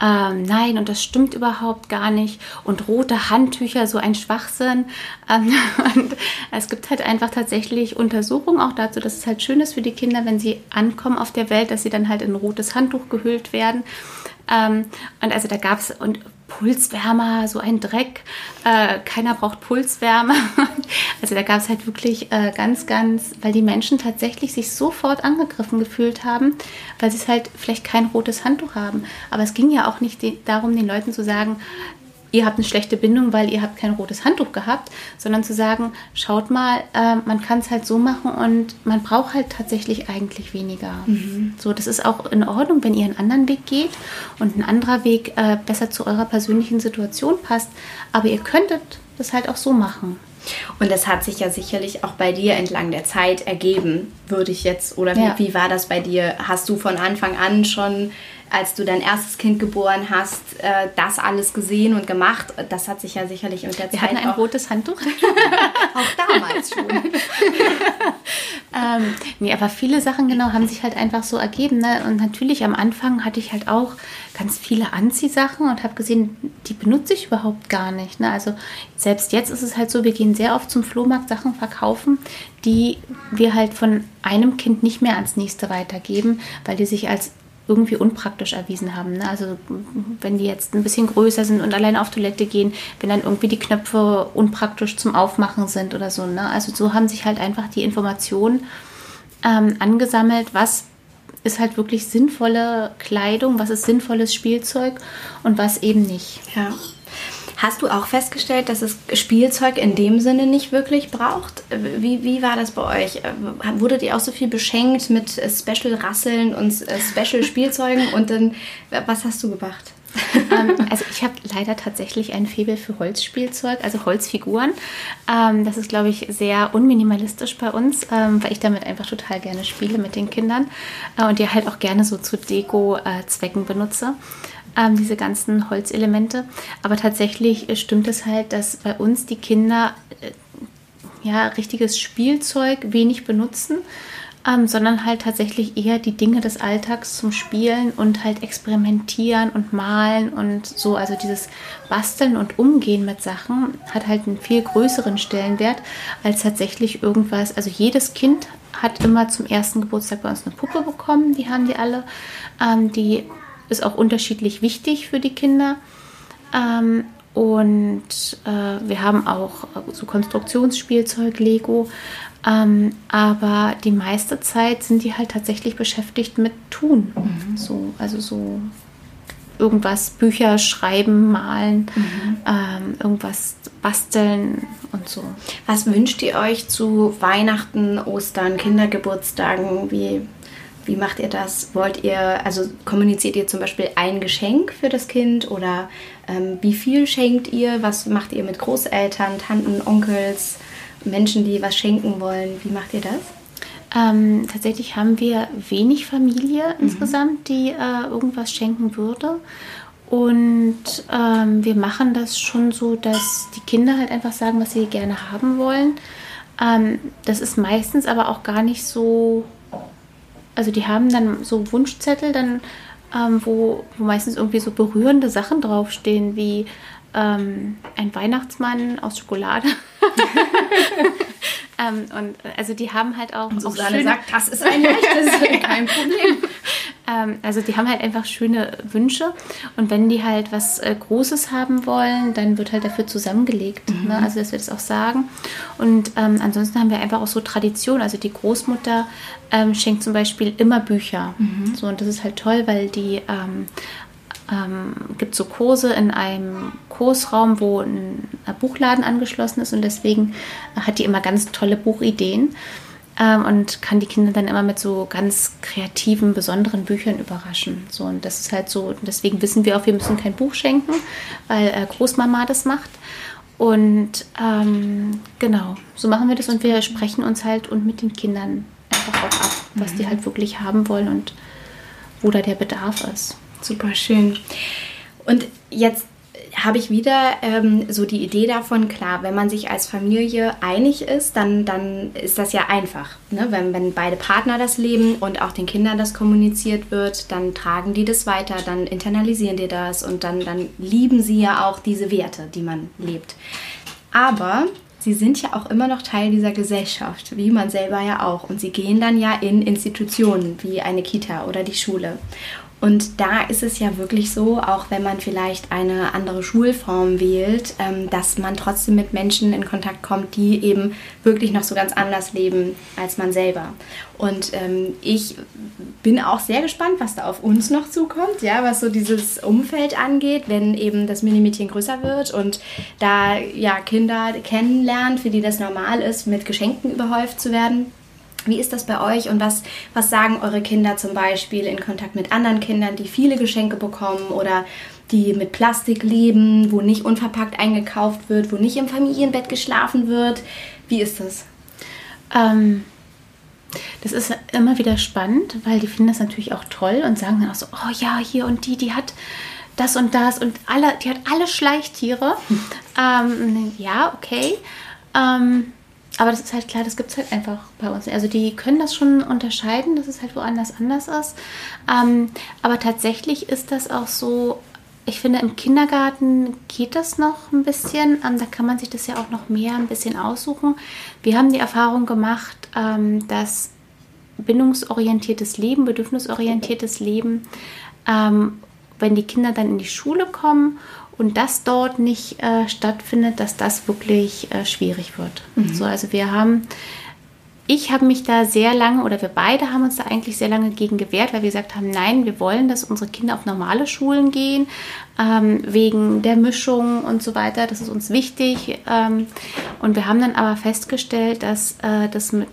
ähm, nein, und das stimmt überhaupt gar nicht. Und rote Handtücher, so ein Schwachsinn. Ähm, und es gibt halt einfach tatsächlich Untersuchungen auch dazu, dass es halt schön ist für die Kinder, wenn sie ankommen auf der Welt, dass sie dann halt in ein rotes Handtuch gehüllt werden. Ähm, und also da gab es, und Pulswärmer, so ein Dreck. Äh, keiner braucht Pulswärme. also da gab es halt wirklich äh, ganz, ganz, weil die Menschen tatsächlich sich sofort angegriffen gefühlt haben, weil sie es halt vielleicht kein rotes Handtuch haben. Aber es ging ja auch nicht darum, den Leuten zu sagen, ihr habt eine schlechte Bindung, weil ihr habt kein rotes Handtuch gehabt, sondern zu sagen, schaut mal, äh, man kann es halt so machen und man braucht halt tatsächlich eigentlich weniger. Mhm. So, das ist auch in Ordnung, wenn ihr einen anderen Weg geht und ein anderer Weg äh, besser zu eurer persönlichen Situation passt, aber ihr könntet das halt auch so machen. Und das hat sich ja sicherlich auch bei dir entlang der Zeit ergeben, würde ich jetzt, oder wie, ja. wie war das bei dir? Hast du von Anfang an schon als du dein erstes Kind geboren hast, äh, das alles gesehen und gemacht. Das hat sich ja sicherlich mit der Wir Zeit. Wir hatten ein rotes Handtuch. auch damals schon. ähm, nee, aber viele Sachen genau haben sich halt einfach so ergeben. Ne? Und natürlich am Anfang hatte ich halt auch ganz viele Anziehsachen und habe gesehen, die benutze ich überhaupt gar nicht. Ne? Also selbst jetzt ist es halt so, wir gehen sehr oft zum Flohmarkt Sachen verkaufen, die wir halt von einem Kind nicht mehr ans nächste weitergeben, weil die sich als irgendwie unpraktisch erwiesen haben. Ne? Also wenn die jetzt ein bisschen größer sind und alleine auf Toilette gehen, wenn dann irgendwie die Knöpfe unpraktisch zum Aufmachen sind oder so. Ne? Also so haben sich halt einfach die Informationen ähm, angesammelt, was ist halt wirklich sinnvolle Kleidung, was ist sinnvolles Spielzeug und was eben nicht. Ja. Hast du auch festgestellt, dass es Spielzeug in dem Sinne nicht wirklich braucht? Wie, wie war das bei euch? Wurdet ihr auch so viel beschenkt mit Special-Rasseln und Special-Spielzeugen? und dann, was hast du gemacht? ähm, also ich habe leider tatsächlich ein Faible für Holzspielzeug, also Holzfiguren. Ähm, das ist, glaube ich, sehr unminimalistisch bei uns, ähm, weil ich damit einfach total gerne spiele mit den Kindern äh, und die halt auch gerne so zu Deko-Zwecken äh, benutze ähm, diese ganzen Holzelemente. Aber tatsächlich äh, stimmt es halt, dass bei uns die Kinder äh, ja richtiges Spielzeug wenig benutzen. Ähm, sondern halt tatsächlich eher die Dinge des Alltags zum Spielen und halt experimentieren und malen und so. Also dieses Basteln und Umgehen mit Sachen hat halt einen viel größeren Stellenwert als tatsächlich irgendwas. Also jedes Kind hat immer zum ersten Geburtstag bei uns eine Puppe bekommen, die haben die alle. Ähm, die ist auch unterschiedlich wichtig für die Kinder. Ähm, und äh, wir haben auch so Konstruktionsspielzeug, Lego. Ähm, aber die meiste Zeit sind die halt tatsächlich beschäftigt mit Tun. Mhm. So, also so irgendwas, Bücher schreiben, malen, mhm. ähm, irgendwas basteln und so. Was wünscht ihr euch zu Weihnachten, Ostern, Kindergeburtstagen? Wie wie macht ihr das? Wollt ihr, also kommuniziert ihr zum Beispiel ein Geschenk für das Kind oder ähm, wie viel schenkt ihr? Was macht ihr mit Großeltern, Tanten, Onkels, Menschen, die was schenken wollen? Wie macht ihr das? Ähm, tatsächlich haben wir wenig Familie mhm. insgesamt, die äh, irgendwas schenken würde. Und ähm, wir machen das schon so, dass die Kinder halt einfach sagen, was sie gerne haben wollen. Ähm, das ist meistens aber auch gar nicht so also die haben dann so Wunschzettel, dann, ähm, wo, wo meistens irgendwie so berührende Sachen draufstehen, wie ähm, ein Weihnachtsmann aus Schokolade. ähm, und also die haben halt auch. Und Susanne auch schöne sagt, das ist ein echtes, kein Problem. Ähm, also die haben halt einfach schöne Wünsche und wenn die halt was äh, Großes haben wollen, dann wird halt dafür zusammengelegt. Mhm. Ne? Also dass wir das auch sagen. Und ähm, ansonsten haben wir einfach auch so Tradition. Also die Großmutter ähm, schenkt zum Beispiel immer Bücher. Mhm. So, und das ist halt toll, weil die ähm, ähm, gibt so Kurse in einem Kursraum, wo ein Buchladen angeschlossen ist und deswegen hat die immer ganz tolle Buchideen ähm, und kann die Kinder dann immer mit so ganz kreativen, besonderen Büchern überraschen. So, und das ist halt so, deswegen wissen wir auch, wir müssen kein Buch schenken, weil äh, Großmama das macht. Und ähm, genau, so machen wir das und wir sprechen uns halt und mit den Kindern einfach auch ab, was mhm. die halt wirklich haben wollen und wo da der Bedarf ist. Super schön. Und jetzt habe ich wieder ähm, so die Idee davon, klar, wenn man sich als Familie einig ist, dann, dann ist das ja einfach. Ne? Wenn, wenn beide Partner das leben und auch den Kindern das kommuniziert wird, dann tragen die das weiter, dann internalisieren die das und dann, dann lieben sie ja auch diese Werte, die man lebt. Aber sie sind ja auch immer noch Teil dieser Gesellschaft, wie man selber ja auch. Und sie gehen dann ja in Institutionen wie eine Kita oder die Schule. Und da ist es ja wirklich so, auch wenn man vielleicht eine andere Schulform wählt, ähm, dass man trotzdem mit Menschen in Kontakt kommt, die eben wirklich noch so ganz anders leben als man selber. Und ähm, ich bin auch sehr gespannt, was da auf uns noch zukommt, ja, was so dieses Umfeld angeht, wenn eben das Minimädchen größer wird und da ja Kinder kennenlernt, für die das normal ist, mit Geschenken überhäuft zu werden. Wie ist das bei euch und was, was sagen eure Kinder zum Beispiel in Kontakt mit anderen Kindern, die viele Geschenke bekommen oder die mit Plastik leben, wo nicht unverpackt eingekauft wird, wo nicht im Familienbett geschlafen wird? Wie ist das? Ähm, das ist immer wieder spannend, weil die finden das natürlich auch toll und sagen dann auch so, oh ja, hier und die, die hat das und das und alle, die hat alle Schleichtiere. ähm, ja, okay. Ähm, aber das ist halt klar, das gibt es halt einfach bei uns. Also die können das schon unterscheiden, dass es halt woanders anders ist. Ähm, aber tatsächlich ist das auch so, ich finde, im Kindergarten geht das noch ein bisschen. Ähm, da kann man sich das ja auch noch mehr ein bisschen aussuchen. Wir haben die Erfahrung gemacht, ähm, dass bindungsorientiertes Leben, bedürfnisorientiertes Leben, ähm, wenn die Kinder dann in die Schule kommen und das dort nicht äh, stattfindet, dass das wirklich äh, schwierig wird. Mhm. So, also wir haben, ich habe mich da sehr lange oder wir beide haben uns da eigentlich sehr lange gegen gewehrt, weil wir gesagt haben, nein, wir wollen, dass unsere Kinder auf normale Schulen gehen, ähm, wegen der Mischung und so weiter. Das ist uns wichtig. Ähm, und wir haben dann aber festgestellt, dass äh, das mit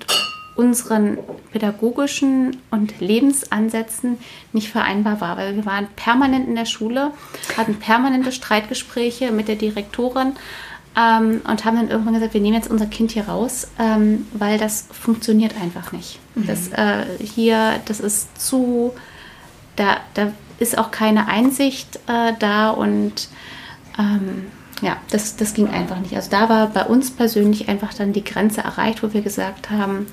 unseren pädagogischen und Lebensansätzen nicht vereinbar war, weil wir waren permanent in der Schule, hatten permanente Streitgespräche mit der Direktorin ähm, und haben dann irgendwann gesagt, wir nehmen jetzt unser Kind hier raus, ähm, weil das funktioniert einfach nicht. Mhm. Das äh, hier, das ist zu, da, da ist auch keine Einsicht äh, da und ähm, ja, das, das ging einfach nicht. Also da war bei uns persönlich einfach dann die Grenze erreicht, wo wir gesagt haben,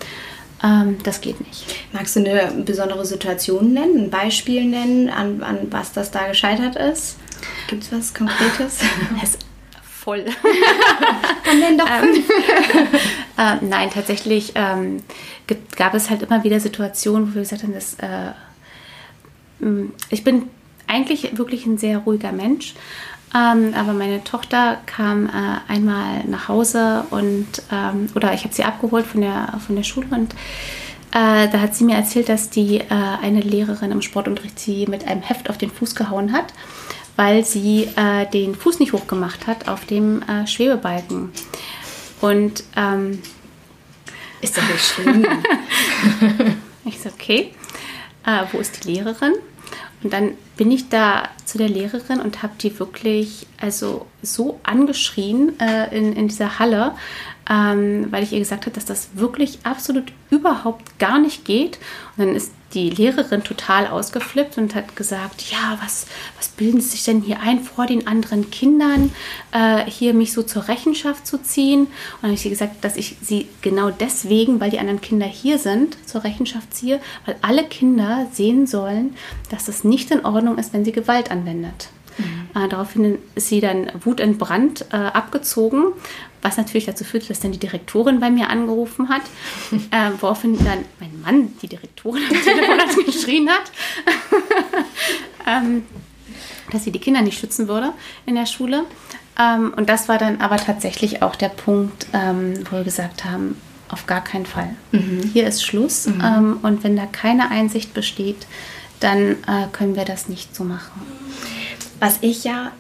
ähm, das geht nicht. Magst du eine besondere Situation nennen, ein Beispiel nennen, an, an was das da gescheitert ist? Gibt es was Konkretes? Es voll. Dann nenn doch fünf. ähm, äh, nein, tatsächlich ähm, gibt, gab es halt immer wieder Situationen, wo wir gesagt haben, dass, äh, ich bin eigentlich wirklich ein sehr ruhiger Mensch ähm, aber meine Tochter kam äh, einmal nach Hause und ähm, oder ich habe sie abgeholt von der von der Schule und äh, da hat sie mir erzählt, dass die äh, eine Lehrerin im Sportunterricht sie mit einem Heft auf den Fuß gehauen hat, weil sie äh, den Fuß nicht hochgemacht hat auf dem äh, Schwebebalken. Und ähm, ist doch nicht schlimm. ich so, okay, äh, wo ist die Lehrerin? Und dann bin ich da zu der Lehrerin und habe die wirklich also so angeschrien äh, in, in dieser Halle, ähm, weil ich ihr gesagt habe, dass das wirklich absolut überhaupt gar nicht geht. Und dann ist die Lehrerin total ausgeflippt und hat gesagt, ja, was, was bilden Sie sich denn hier ein, vor den anderen Kindern äh, hier mich so zur Rechenschaft zu ziehen? Und dann habe ich ihr gesagt, dass ich sie genau deswegen, weil die anderen Kinder hier sind, zur Rechenschaft ziehe, weil alle Kinder sehen sollen, dass es nicht in Ordnung ist, wenn sie Gewalt anwendet. Mhm. Äh, daraufhin ist sie dann wutentbrannt äh, abgezogen, was natürlich dazu führte, dass dann die Direktorin bei mir angerufen hat, äh, woraufhin dann mein Mann die Direktorin am Telefon geschrien hat. ähm, dass sie die Kinder nicht schützen würde in der Schule. Ähm, und das war dann aber tatsächlich auch der Punkt, ähm, wo wir gesagt haben, auf gar keinen Fall. Mhm. Hier ist Schluss. Mhm. Ähm, und wenn da keine Einsicht besteht, dann äh, können wir das nicht so machen. Was ich ja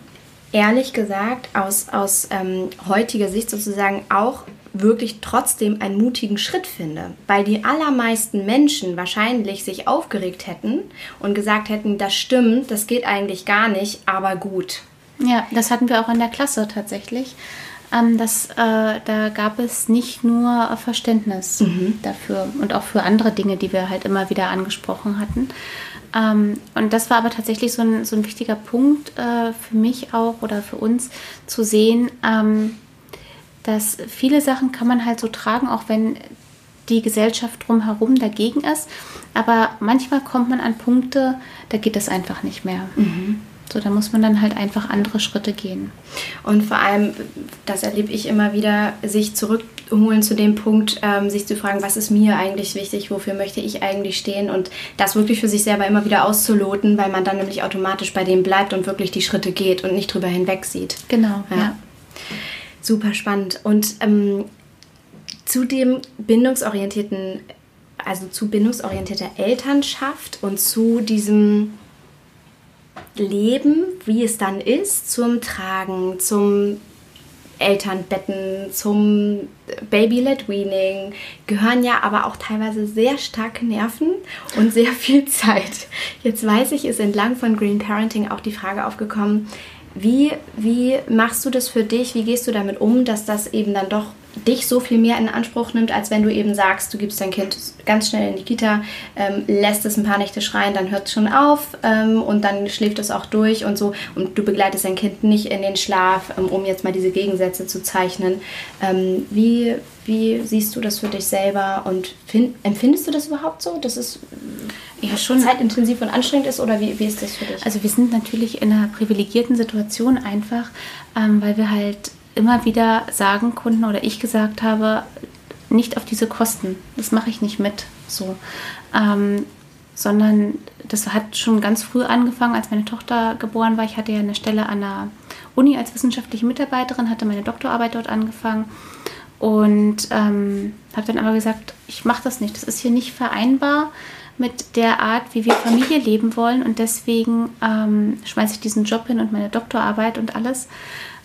ehrlich gesagt aus, aus ähm, heutiger Sicht sozusagen auch wirklich trotzdem einen mutigen Schritt finde, weil die allermeisten Menschen wahrscheinlich sich aufgeregt hätten und gesagt hätten, das stimmt, das geht eigentlich gar nicht, aber gut. Ja, das hatten wir auch in der Klasse tatsächlich. Ähm, das, äh, da gab es nicht nur Verständnis mhm. dafür und auch für andere Dinge, die wir halt immer wieder angesprochen hatten. Ähm, und das war aber tatsächlich so ein, so ein wichtiger Punkt äh, für mich auch oder für uns zu sehen, ähm, dass viele Sachen kann man halt so tragen, auch wenn die Gesellschaft drumherum dagegen ist. Aber manchmal kommt man an Punkte, da geht es einfach nicht mehr. Mhm. So, da muss man dann halt einfach andere Schritte gehen. Und vor allem, das erlebe ich immer wieder, sich zurückholen zu dem Punkt, ähm, sich zu fragen, was ist mir eigentlich wichtig, wofür möchte ich eigentlich stehen und das wirklich für sich selber immer wieder auszuloten, weil man dann nämlich automatisch bei dem bleibt und wirklich die Schritte geht und nicht drüber hinweg sieht. Genau, ja. ja. Super spannend. Und ähm, zu dem bindungsorientierten, also zu bindungsorientierter Elternschaft und zu diesem Leben, wie es dann ist, zum Tragen, zum Elternbetten, zum Baby-led Weaning gehören ja aber auch teilweise sehr starke Nerven und sehr viel Zeit. Jetzt weiß ich, ist entlang von Green Parenting auch die Frage aufgekommen, wie, wie machst du das für dich? Wie gehst du damit um, dass das eben dann doch dich so viel mehr in Anspruch nimmt, als wenn du eben sagst, du gibst dein Kind ganz schnell in die Kita, ähm, lässt es ein paar Nächte schreien, dann hört es schon auf ähm, und dann schläft es auch durch und so. Und du begleitest dein Kind nicht in den Schlaf, ähm, um jetzt mal diese Gegensätze zu zeichnen. Ähm, wie, wie siehst du das für dich selber und find, empfindest du das überhaupt so, dass es ja, schon zeitintensiv und anstrengend ist oder wie, wie ist das für dich? Also wir sind natürlich in einer privilegierten Situation einfach, ähm, weil wir halt immer wieder sagen Kunden oder ich gesagt habe, nicht auf diese Kosten. Das mache ich nicht mit. So. Ähm, sondern das hat schon ganz früh angefangen, als meine Tochter geboren war. Ich hatte ja eine Stelle an der Uni als wissenschaftliche Mitarbeiterin, hatte meine Doktorarbeit dort angefangen und ähm, habe dann aber gesagt, ich mache das nicht. Das ist hier nicht vereinbar mit der Art, wie wir Familie leben wollen und deswegen ähm, schmeiße ich diesen Job hin und meine Doktorarbeit und alles.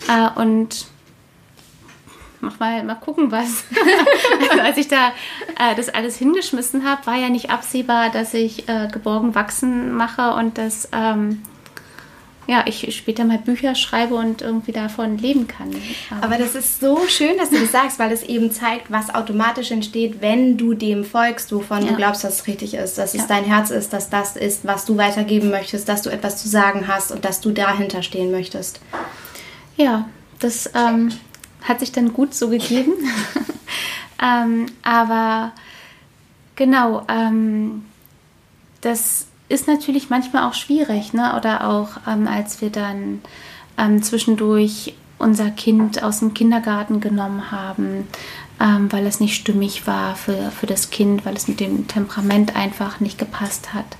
Äh, und mach mal, mal gucken, was. also als ich da äh, das alles hingeschmissen habe, war ja nicht absehbar, dass ich äh, geborgen wachsen mache und dass ähm, ja, ich später mal Bücher schreibe und irgendwie davon leben kann. Aber das ist so schön, dass du das sagst, weil es eben zeigt, was automatisch entsteht, wenn du dem folgst, wovon ja. du glaubst, dass es richtig ist, dass ja. es dein Herz ist, dass das ist, was du weitergeben möchtest, dass du etwas zu sagen hast und dass du dahinter stehen möchtest. Ja, das ähm, hat sich dann gut so gegeben. ähm, aber genau, ähm, das ist natürlich manchmal auch schwierig, ne? Oder auch ähm, als wir dann ähm, zwischendurch unser Kind aus dem Kindergarten genommen haben, ähm, weil es nicht stimmig war für, für das Kind, weil es mit dem Temperament einfach nicht gepasst hat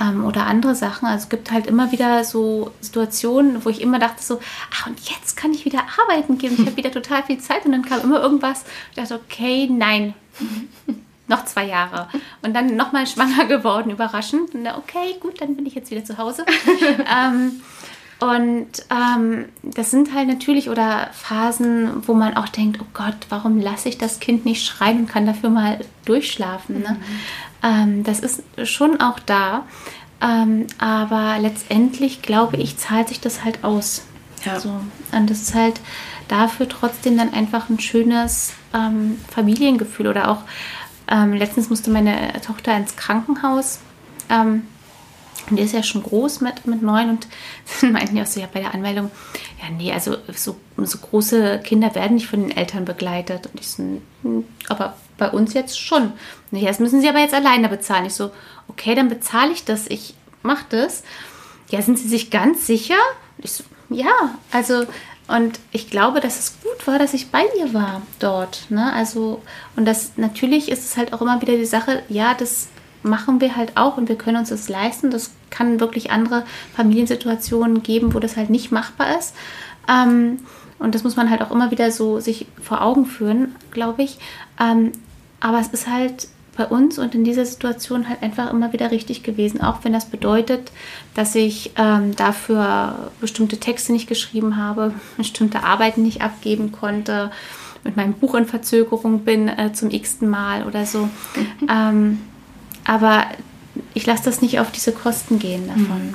ähm, oder andere Sachen. Also es gibt halt immer wieder so Situationen, wo ich immer dachte so, ach und jetzt kann ich wieder arbeiten gehen. Ich habe wieder total viel Zeit und dann kam immer irgendwas. Ich dachte, okay, nein. noch zwei Jahre. Und dann nochmal schwanger geworden, überraschend. Und okay, gut, dann bin ich jetzt wieder zu Hause. ähm, und ähm, das sind halt natürlich oder Phasen, wo man auch denkt, oh Gott, warum lasse ich das Kind nicht schreien und kann dafür mal durchschlafen. Ne? Mhm. Ähm, das ist schon auch da. Ähm, aber letztendlich, glaube ich, zahlt sich das halt aus. Ja. So. Und das ist halt dafür trotzdem dann einfach ein schönes ähm, Familiengefühl. Oder auch ähm, letztens musste meine Tochter ins Krankenhaus. Ähm, und die ist ja schon groß mit, mit neun und meinten die auch so, ja, bei der Anmeldung, ja, nee, also so, so große Kinder werden nicht von den Eltern begleitet. Und ich so, hm, aber bei uns jetzt schon. Nee, das müssen sie aber jetzt alleine bezahlen. Ich so, okay, dann bezahle ich das, ich mache das. Ja, sind Sie sich ganz sicher? Ich so, ja, also und ich glaube, dass es gut war, dass ich bei ihr war dort. Ne? Also, und das natürlich ist es halt auch immer wieder die Sache, ja, das machen wir halt auch und wir können uns das leisten. Das kann wirklich andere Familiensituationen geben, wo das halt nicht machbar ist. Ähm, und das muss man halt auch immer wieder so sich vor Augen führen, glaube ich. Ähm, aber es ist halt bei uns und in dieser Situation halt einfach immer wieder richtig gewesen, auch wenn das bedeutet, dass ich ähm, dafür bestimmte Texte nicht geschrieben habe, bestimmte Arbeiten nicht abgeben konnte, mit meinem Buch in Verzögerung bin äh, zum x-ten Mal oder so. ähm, aber ich lasse das nicht auf diese Kosten gehen davon. Mhm.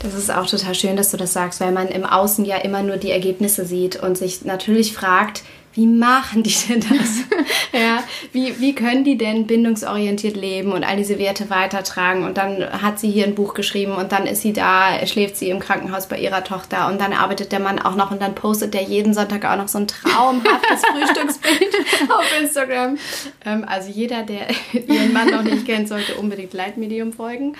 Das ist auch total schön, dass du das sagst, weil man im Außen ja immer nur die Ergebnisse sieht und sich natürlich fragt, wie machen die denn das? ja, wie, wie können die denn bindungsorientiert leben und all diese Werte weitertragen? Und dann hat sie hier ein Buch geschrieben und dann ist sie da, schläft sie im Krankenhaus bei ihrer Tochter und dann arbeitet der Mann auch noch und dann postet der jeden Sonntag auch noch so ein traumhaftes Frühstücksbild auf Instagram. Ähm, also jeder, der ihren Mann noch nicht kennt, sollte unbedingt Leitmedium folgen.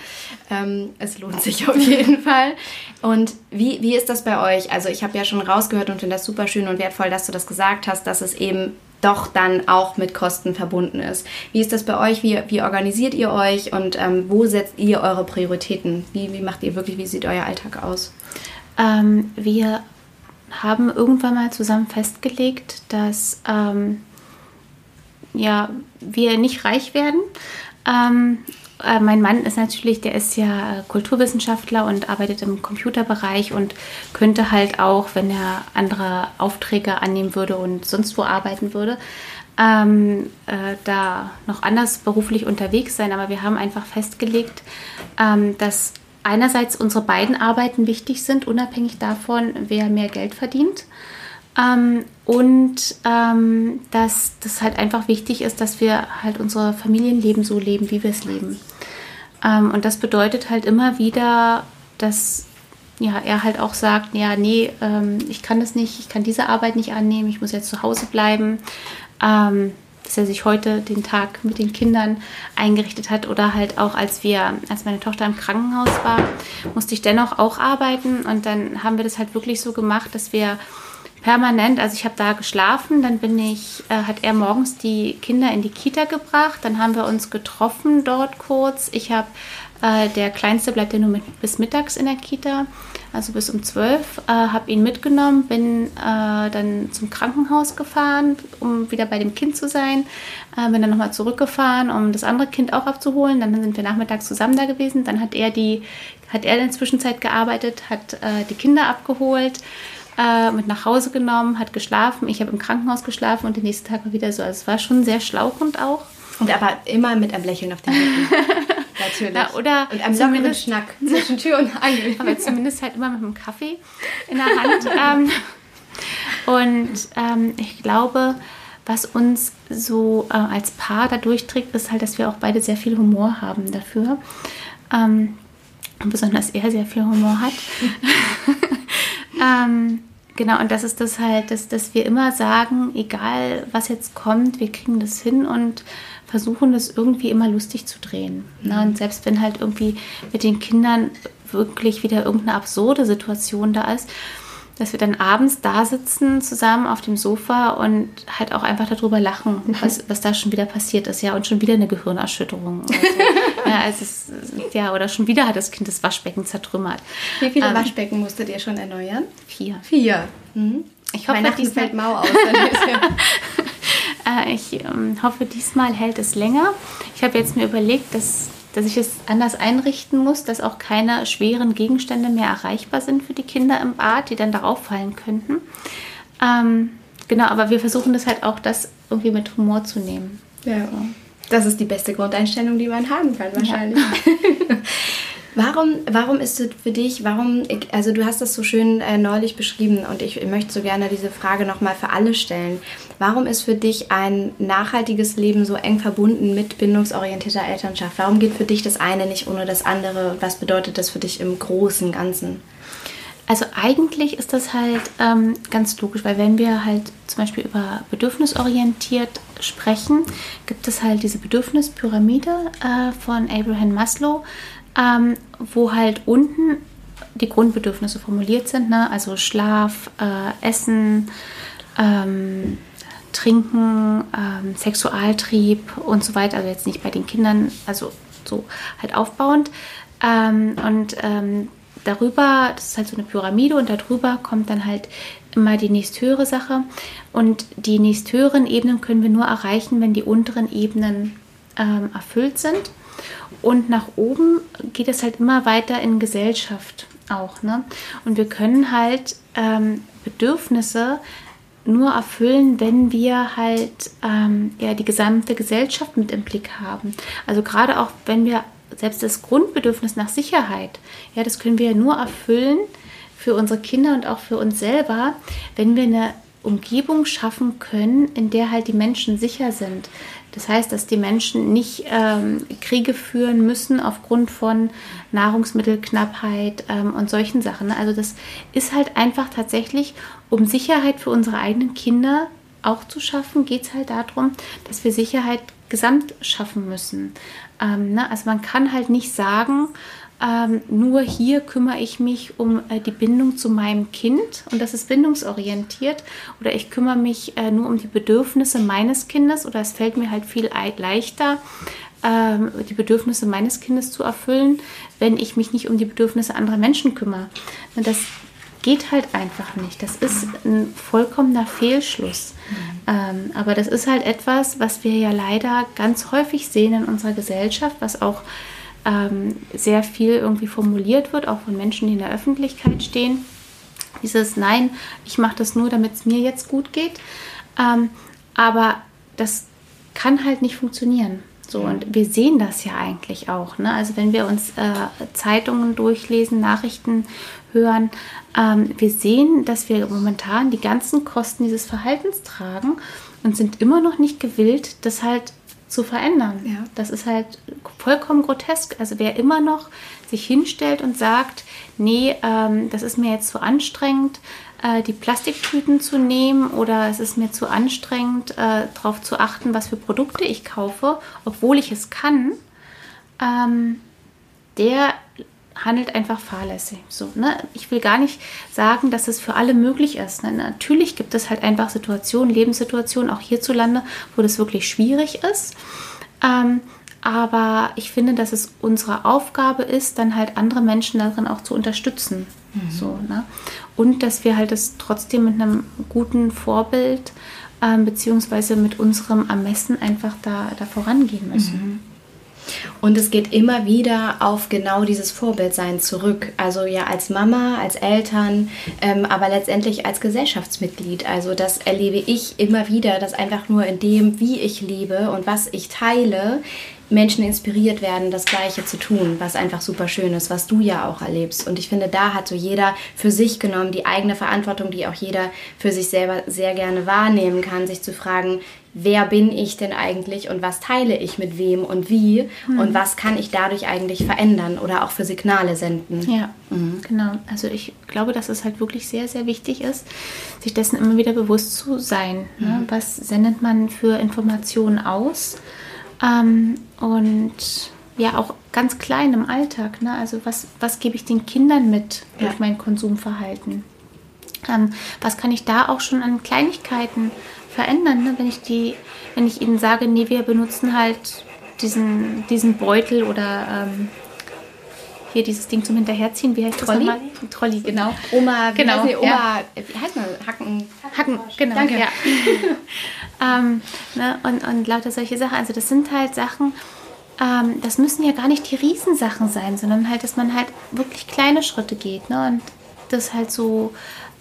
Ähm, es lohnt sich auf jeden Fall. Und wie, wie ist das bei euch? Also ich habe ja schon rausgehört und finde das super schön und wertvoll, dass du das gesagt hast dass es eben doch dann auch mit Kosten verbunden ist. Wie ist das bei euch? Wie, wie organisiert ihr euch und ähm, wo setzt ihr eure Prioritäten? Wie, wie macht ihr wirklich, wie sieht euer Alltag aus? Ähm, wir haben irgendwann mal zusammen festgelegt, dass ähm, ja, wir nicht reich werden. Äh, mein Mann ist natürlich, der ist ja Kulturwissenschaftler und arbeitet im Computerbereich und könnte halt auch, wenn er andere Aufträge annehmen würde und sonst wo arbeiten würde, ähm, äh, da noch anders beruflich unterwegs sein. Aber wir haben einfach festgelegt, ähm, dass einerseits unsere beiden Arbeiten wichtig sind, unabhängig davon, wer mehr Geld verdient. Ähm, und ähm, dass das halt einfach wichtig ist, dass wir halt unser Familienleben so leben, wie wir es leben. Ähm, und das bedeutet halt immer wieder, dass ja, er halt auch sagt, ja, nee, ähm, ich kann das nicht, ich kann diese Arbeit nicht annehmen, ich muss jetzt zu Hause bleiben. Ähm, dass er sich heute den Tag mit den Kindern eingerichtet hat oder halt auch als wir, als meine Tochter im Krankenhaus war, musste ich dennoch auch arbeiten und dann haben wir das halt wirklich so gemacht, dass wir permanent, also ich habe da geschlafen, dann bin ich, äh, hat er morgens die Kinder in die Kita gebracht, dann haben wir uns getroffen dort kurz. Ich habe, äh, der Kleinste bleibt ja nur mit, bis mittags in der Kita, also bis um zwölf, äh, habe ihn mitgenommen, bin äh, dann zum Krankenhaus gefahren, um wieder bei dem Kind zu sein, äh, bin dann nochmal zurückgefahren, um das andere Kind auch abzuholen, dann sind wir nachmittags zusammen da gewesen, dann hat er die, hat er in der Zwischenzeit gearbeitet, hat äh, die Kinder abgeholt, äh, mit nach Hause genommen, hat geschlafen. Ich habe im Krankenhaus geschlafen und den nächsten Tag war wieder so. Also es war schon sehr schlauchend auch. Und aber immer mit einem Lächeln auf den Lippen. Natürlich. Ja, oder und einem lockeren Schnack zwischen Tür und Angel. aber zumindest halt immer mit einem Kaffee in der Hand. ähm, und ähm, ich glaube, was uns so äh, als Paar da durchträgt, ist halt, dass wir auch beide sehr viel Humor haben dafür. Ähm, besonders er sehr viel Humor hat. Ähm, genau, und das ist das halt, dass, dass wir immer sagen, egal was jetzt kommt, wir kriegen das hin und versuchen das irgendwie immer lustig zu drehen. Mhm. Ne? Und selbst wenn halt irgendwie mit den Kindern wirklich wieder irgendeine absurde Situation da ist, dass wir dann abends da sitzen zusammen auf dem Sofa und halt auch einfach darüber lachen, was, was da schon wieder passiert ist, ja, und schon wieder eine Gehirnerschütterung. Also, ja, also es, ja, oder schon wieder hat das Kind das Waschbecken zertrümmert. Wie viele ähm, Waschbecken musstet ihr schon erneuern? Vier. Vier. Mhm. Ich hoffe, Weihnachten diesmal, fällt mau aus. äh, ich ähm, hoffe, diesmal hält es länger. Ich habe jetzt mir überlegt, dass dass ich es anders einrichten muss, dass auch keine schweren Gegenstände mehr erreichbar sind für die Kinder im Bad, die dann darauf fallen könnten. Ähm, genau, aber wir versuchen das halt auch, das irgendwie mit Humor zu nehmen. Ja. So. Das ist die beste Grundeinstellung, die man haben kann, wahrscheinlich. Ja. Warum, warum ist es für dich, warum, also du hast das so schön äh, neulich beschrieben und ich möchte so gerne diese Frage nochmal für alle stellen. Warum ist für dich ein nachhaltiges Leben so eng verbunden mit bindungsorientierter Elternschaft? Warum geht für dich das eine nicht ohne das andere? Was bedeutet das für dich im großen Ganzen? Also eigentlich ist das halt ähm, ganz logisch, weil wenn wir halt zum Beispiel über bedürfnisorientiert sprechen, gibt es halt diese Bedürfnispyramide äh, von Abraham Maslow, ähm, wo halt unten die Grundbedürfnisse formuliert sind, ne? also Schlaf, äh, Essen, ähm, Trinken, ähm, Sexualtrieb und so weiter. Also jetzt nicht bei den Kindern, also so halt aufbauend. Ähm, und ähm, darüber, das ist halt so eine Pyramide und darüber kommt dann halt immer die nächsthöhere Sache. Und die nächsthöheren Ebenen können wir nur erreichen, wenn die unteren Ebenen ähm, erfüllt sind. Und nach oben geht es halt immer weiter in Gesellschaft auch. Ne? Und wir können halt ähm, Bedürfnisse nur erfüllen, wenn wir halt ähm, ja, die gesamte Gesellschaft mit im Blick haben. Also gerade auch, wenn wir selbst das Grundbedürfnis nach Sicherheit, ja, das können wir ja nur erfüllen für unsere Kinder und auch für uns selber, wenn wir eine Umgebung schaffen können, in der halt die Menschen sicher sind. Das heißt, dass die Menschen nicht ähm, Kriege führen müssen aufgrund von Nahrungsmittelknappheit ähm, und solchen Sachen. Also das ist halt einfach tatsächlich, um Sicherheit für unsere eigenen Kinder auch zu schaffen, geht es halt darum, dass wir Sicherheit gesamt schaffen müssen. Ähm, ne? Also man kann halt nicht sagen, ähm, nur hier kümmere ich mich um äh, die Bindung zu meinem Kind und das ist bindungsorientiert oder ich kümmere mich äh, nur um die Bedürfnisse meines Kindes oder es fällt mir halt viel leichter, ähm, die Bedürfnisse meines Kindes zu erfüllen, wenn ich mich nicht um die Bedürfnisse anderer Menschen kümmere. Das geht halt einfach nicht. Das ist ein vollkommener Fehlschluss. Mhm. Ähm, aber das ist halt etwas, was wir ja leider ganz häufig sehen in unserer Gesellschaft, was auch ähm, sehr viel irgendwie formuliert wird, auch von Menschen, die in der Öffentlichkeit stehen. Dieses Nein, ich mache das nur, damit es mir jetzt gut geht. Ähm, aber das kann halt nicht funktionieren. So, und wir sehen das ja eigentlich auch. Ne? Also wenn wir uns äh, Zeitungen durchlesen, Nachrichten hören, ähm, wir sehen, dass wir momentan die ganzen Kosten dieses Verhaltens tragen und sind immer noch nicht gewillt, das halt zu verändern. Ja. Das ist halt vollkommen grotesk. Also wer immer noch sich hinstellt und sagt, nee, ähm, das ist mir jetzt zu anstrengend, äh, die Plastiktüten zu nehmen oder es ist mir zu anstrengend, äh, darauf zu achten, was für Produkte ich kaufe, obwohl ich es kann, ähm, der handelt einfach fahrlässig. So, ne? Ich will gar nicht sagen, dass es für alle möglich ist. Ne? Natürlich gibt es halt einfach Situationen, Lebenssituationen, auch hierzulande, wo das wirklich schwierig ist. Ähm, aber ich finde, dass es unsere Aufgabe ist, dann halt andere Menschen darin auch zu unterstützen. Mhm. So, ne? Und dass wir halt das trotzdem mit einem guten Vorbild ähm, beziehungsweise mit unserem Ermessen einfach da, da vorangehen müssen. Mhm. Und es geht immer wieder auf genau dieses Vorbildsein zurück. Also ja als Mama, als Eltern, ähm, aber letztendlich als Gesellschaftsmitglied. Also das erlebe ich immer wieder, dass einfach nur in dem, wie ich lebe und was ich teile, Menschen inspiriert werden, das Gleiche zu tun, was einfach super schön ist, was du ja auch erlebst. Und ich finde, da hat so jeder für sich genommen die eigene Verantwortung, die auch jeder für sich selber sehr gerne wahrnehmen kann, sich zu fragen, wer bin ich denn eigentlich und was teile ich mit wem und wie mhm. und was kann ich dadurch eigentlich verändern oder auch für Signale senden. Ja, mhm. genau. Also ich glaube, dass es halt wirklich sehr, sehr wichtig ist, sich dessen immer wieder bewusst zu sein. Ne? Mhm. Ne? Was sendet man für Informationen aus? Ähm, und ja, auch ganz klein im Alltag. Ne? Also was, was gebe ich den Kindern mit durch ja. mein Konsumverhalten? Ähm, was kann ich da auch schon an Kleinigkeiten verändern, ne? wenn ich die, wenn ich ihnen sage, nee, wir benutzen halt diesen, diesen Beutel oder ähm, hier dieses Ding zum Hinterherziehen, wie heißt Trolli? das Trolli, genau. Oma, wie genau, heißt Oma, ja. wie heißt man? Hacken. Hacken, genau. Danke. Ja. ähm, ne, und, und lauter solche Sachen. Also das sind halt Sachen, ähm, das müssen ja gar nicht die Riesensachen sein, sondern halt, dass man halt wirklich kleine Schritte geht. Ne? Und das halt so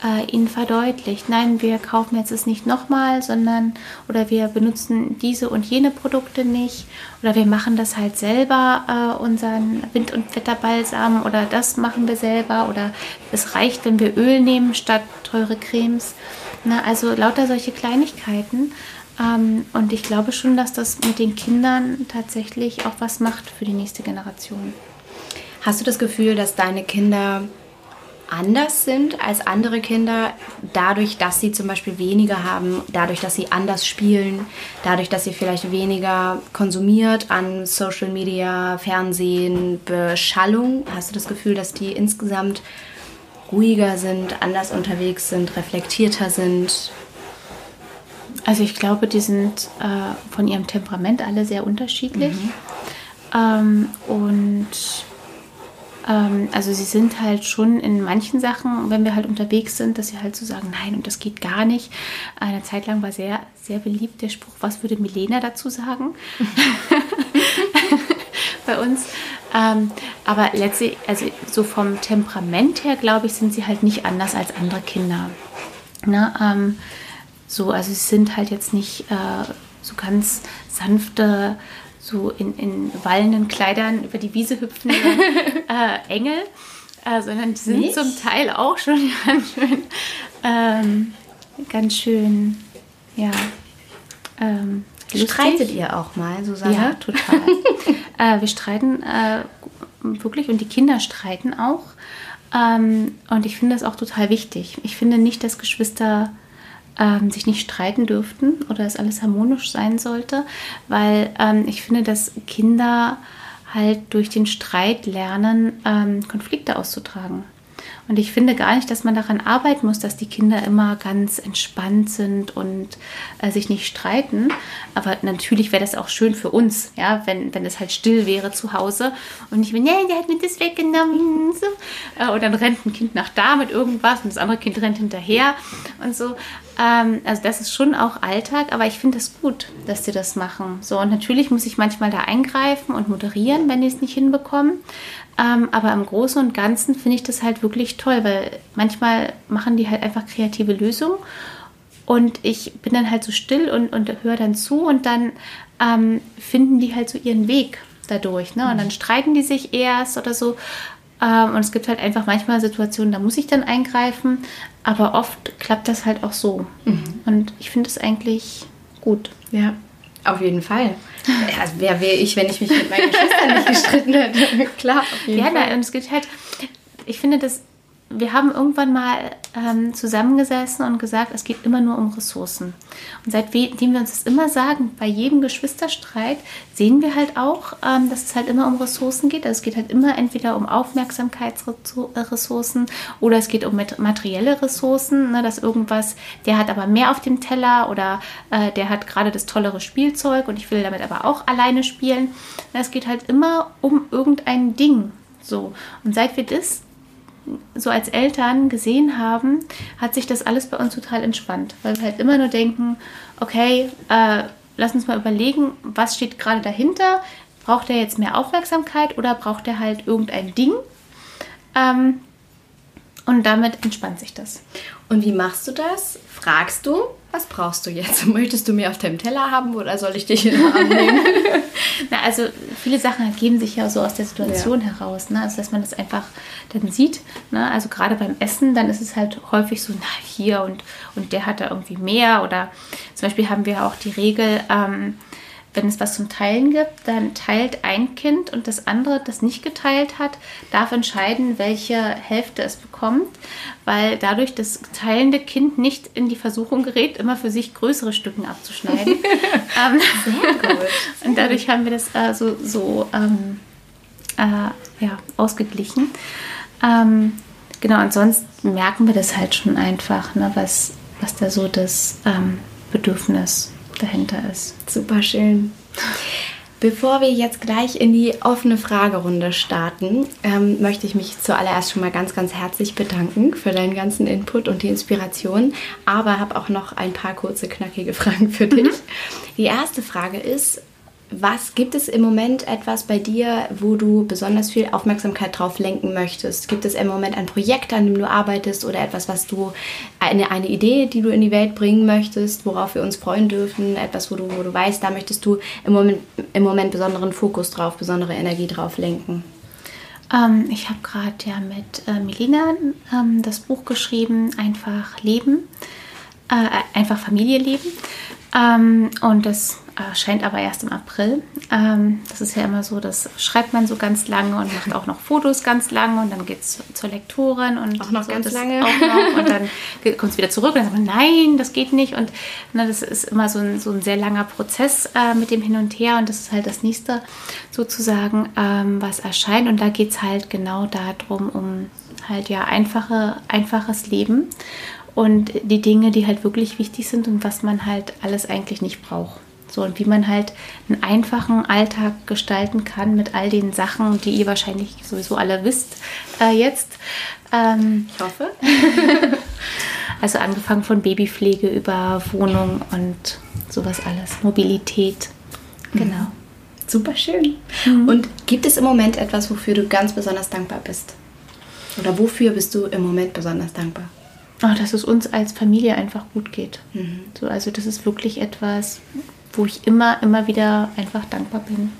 äh, ihnen verdeutlicht. Nein, wir kaufen jetzt es nicht nochmal, sondern oder wir benutzen diese und jene Produkte nicht oder wir machen das halt selber, äh, unseren Wind- und Wetterbalsam oder das machen wir selber oder es reicht, wenn wir Öl nehmen statt teure Cremes. Na, also lauter solche Kleinigkeiten. Ähm, und ich glaube schon, dass das mit den Kindern tatsächlich auch was macht für die nächste Generation. Hast du das Gefühl, dass deine Kinder anders sind als andere Kinder, dadurch, dass sie zum Beispiel weniger haben, dadurch, dass sie anders spielen, dadurch, dass sie vielleicht weniger konsumiert an Social Media, Fernsehen, Beschallung. Hast du das Gefühl, dass die insgesamt ruhiger sind, anders unterwegs sind, reflektierter sind? Also ich glaube, die sind äh, von ihrem Temperament alle sehr unterschiedlich. Mhm. Ähm, und ähm, also sie sind halt schon in manchen Sachen, wenn wir halt unterwegs sind, dass sie halt so sagen, nein, und das geht gar nicht. Eine Zeit lang war sehr, sehr beliebt der Spruch, was würde Milena dazu sagen? Bei uns. Ähm, aber letztlich, also so vom Temperament her, glaube ich, sind sie halt nicht anders als andere Kinder. Ne? Ähm, so, also sie sind halt jetzt nicht äh, so ganz sanfte so in, in wallenden Kleidern über die Wiese hüpfende äh, Engel, äh, sondern die sind Nicht? zum Teil auch schon ganz schön, ähm, ganz schön, ja. Ähm, Streitet ihr auch mal, Susanne? Ja, total. äh, wir streiten äh, wirklich und die Kinder streiten auch. Ähm, und ich finde das auch total wichtig. Ich finde nicht, dass Geschwister ähm, sich nicht streiten dürften oder es alles harmonisch sein sollte, weil ähm, ich finde, dass Kinder halt durch den Streit lernen, ähm, Konflikte auszutragen. Und ich finde gar nicht, dass man daran arbeiten muss, dass die Kinder immer ganz entspannt sind und äh, sich nicht streiten. Aber natürlich wäre das auch schön für uns, ja, wenn, wenn es halt still wäre zu Hause und nicht nee, der hat mir das weggenommen. So. Äh, und dann rennt ein Kind nach da mit irgendwas und das andere Kind rennt hinterher und so. Ähm, also das ist schon auch Alltag, aber ich finde das gut, dass sie das machen. So, und natürlich muss ich manchmal da eingreifen und moderieren, wenn die es nicht hinbekommen. Ähm, aber im Großen und Ganzen finde ich das halt wirklich toll, weil manchmal machen die halt einfach kreative Lösungen und ich bin dann halt so still und, und höre dann zu und dann ähm, finden die halt so ihren Weg dadurch. Ne? Und dann mhm. streiten die sich erst oder so. Ähm, und es gibt halt einfach manchmal Situationen, da muss ich dann eingreifen, aber oft klappt das halt auch so. Mhm. Und ich finde es eigentlich gut. Ja, auf jeden Fall. Also wer wäre ich, wenn ich mich mit meinen Geschwistern nicht gestritten hätte? Klar, auf jeden ja, Fall. Ja, und es gibt halt, ich finde das wir haben irgendwann mal ähm, zusammengesessen und gesagt, es geht immer nur um Ressourcen. Und seitdem wir uns das immer sagen, bei jedem Geschwisterstreit sehen wir halt auch, ähm, dass es halt immer um Ressourcen geht. Also es geht halt immer entweder um Aufmerksamkeitsressourcen oder es geht um materielle Ressourcen, ne, dass irgendwas, der hat aber mehr auf dem Teller oder äh, der hat gerade das tollere Spielzeug und ich will damit aber auch alleine spielen. Es geht halt immer um irgendein Ding. So. Und seit wir das so als Eltern gesehen haben, hat sich das alles bei uns total entspannt, weil wir halt immer nur denken, okay, äh, lass uns mal überlegen, was steht gerade dahinter? Braucht er jetzt mehr Aufmerksamkeit oder braucht er halt irgendein Ding? Ähm, und damit entspannt sich das. Und wie machst du das? Fragst du, was brauchst du jetzt? Möchtest du mir auf deinem Teller haben oder soll ich dich in den Arm nehmen? Na, also viele Sachen ergeben sich ja so aus der Situation ja. heraus. Ne? Also dass man das einfach dann sieht. Ne? Also gerade beim Essen, dann ist es halt häufig so, na hier und, und der hat da irgendwie mehr. Oder zum Beispiel haben wir auch die Regel, ähm, wenn es was zum Teilen gibt, dann teilt ein Kind und das andere, das nicht geteilt hat, darf entscheiden, welche Hälfte es bekommt, weil dadurch das teilende Kind nicht in die Versuchung gerät, immer für sich größere Stücken abzuschneiden. ähm, Sehr gut. und dadurch haben wir das äh, so, so ähm, äh, ja, ausgeglichen. Ähm, genau, ansonsten merken wir das halt schon einfach, ne, was, was da so das ähm, Bedürfnis ist dahinter ist. Super schön. Bevor wir jetzt gleich in die offene Fragerunde starten, ähm, möchte ich mich zuallererst schon mal ganz, ganz herzlich bedanken für deinen ganzen Input und die Inspiration, aber habe auch noch ein paar kurze, knackige Fragen für dich. Mhm. Die erste Frage ist, was gibt es im Moment etwas bei dir, wo du besonders viel Aufmerksamkeit drauf lenken möchtest? Gibt es im Moment ein Projekt, an dem du arbeitest oder etwas, was du eine, eine Idee, die du in die Welt bringen möchtest, worauf wir uns freuen dürfen, etwas, wo du, wo du weißt, da möchtest du im Moment, im Moment besonderen Fokus drauf, besondere Energie drauf lenken? Ähm, ich habe gerade ja mit äh, Melina ähm, das Buch geschrieben, Einfach Leben, äh, einfach Familie leben. Ähm, und das erscheint aber erst im April. Ähm, das ist ja immer so, das schreibt man so ganz lange und macht auch noch Fotos ganz lange und dann geht es zur Lektorin und auch noch so ganz lange. Noch, und dann kommt es wieder zurück und dann sagt man, nein, das geht nicht. Und ne, das ist immer so ein, so ein sehr langer Prozess äh, mit dem Hin und Her und das ist halt das nächste sozusagen, ähm, was erscheint. Und da geht es halt genau darum, um halt ja einfache, einfaches Leben und die Dinge, die halt wirklich wichtig sind und was man halt alles eigentlich nicht braucht. So, und wie man halt einen einfachen Alltag gestalten kann mit all den Sachen, die ihr wahrscheinlich sowieso alle wisst äh, jetzt. Ähm, ich hoffe. also angefangen von Babypflege über Wohnung und sowas alles. Mobilität. Genau. Mhm. Super schön. Mhm. Und gibt es im Moment etwas, wofür du ganz besonders dankbar bist? Oder wofür bist du im Moment besonders dankbar? Oh, dass es uns als Familie einfach gut geht. Mhm. So, also das ist wirklich etwas, wo ich immer, immer wieder einfach dankbar bin.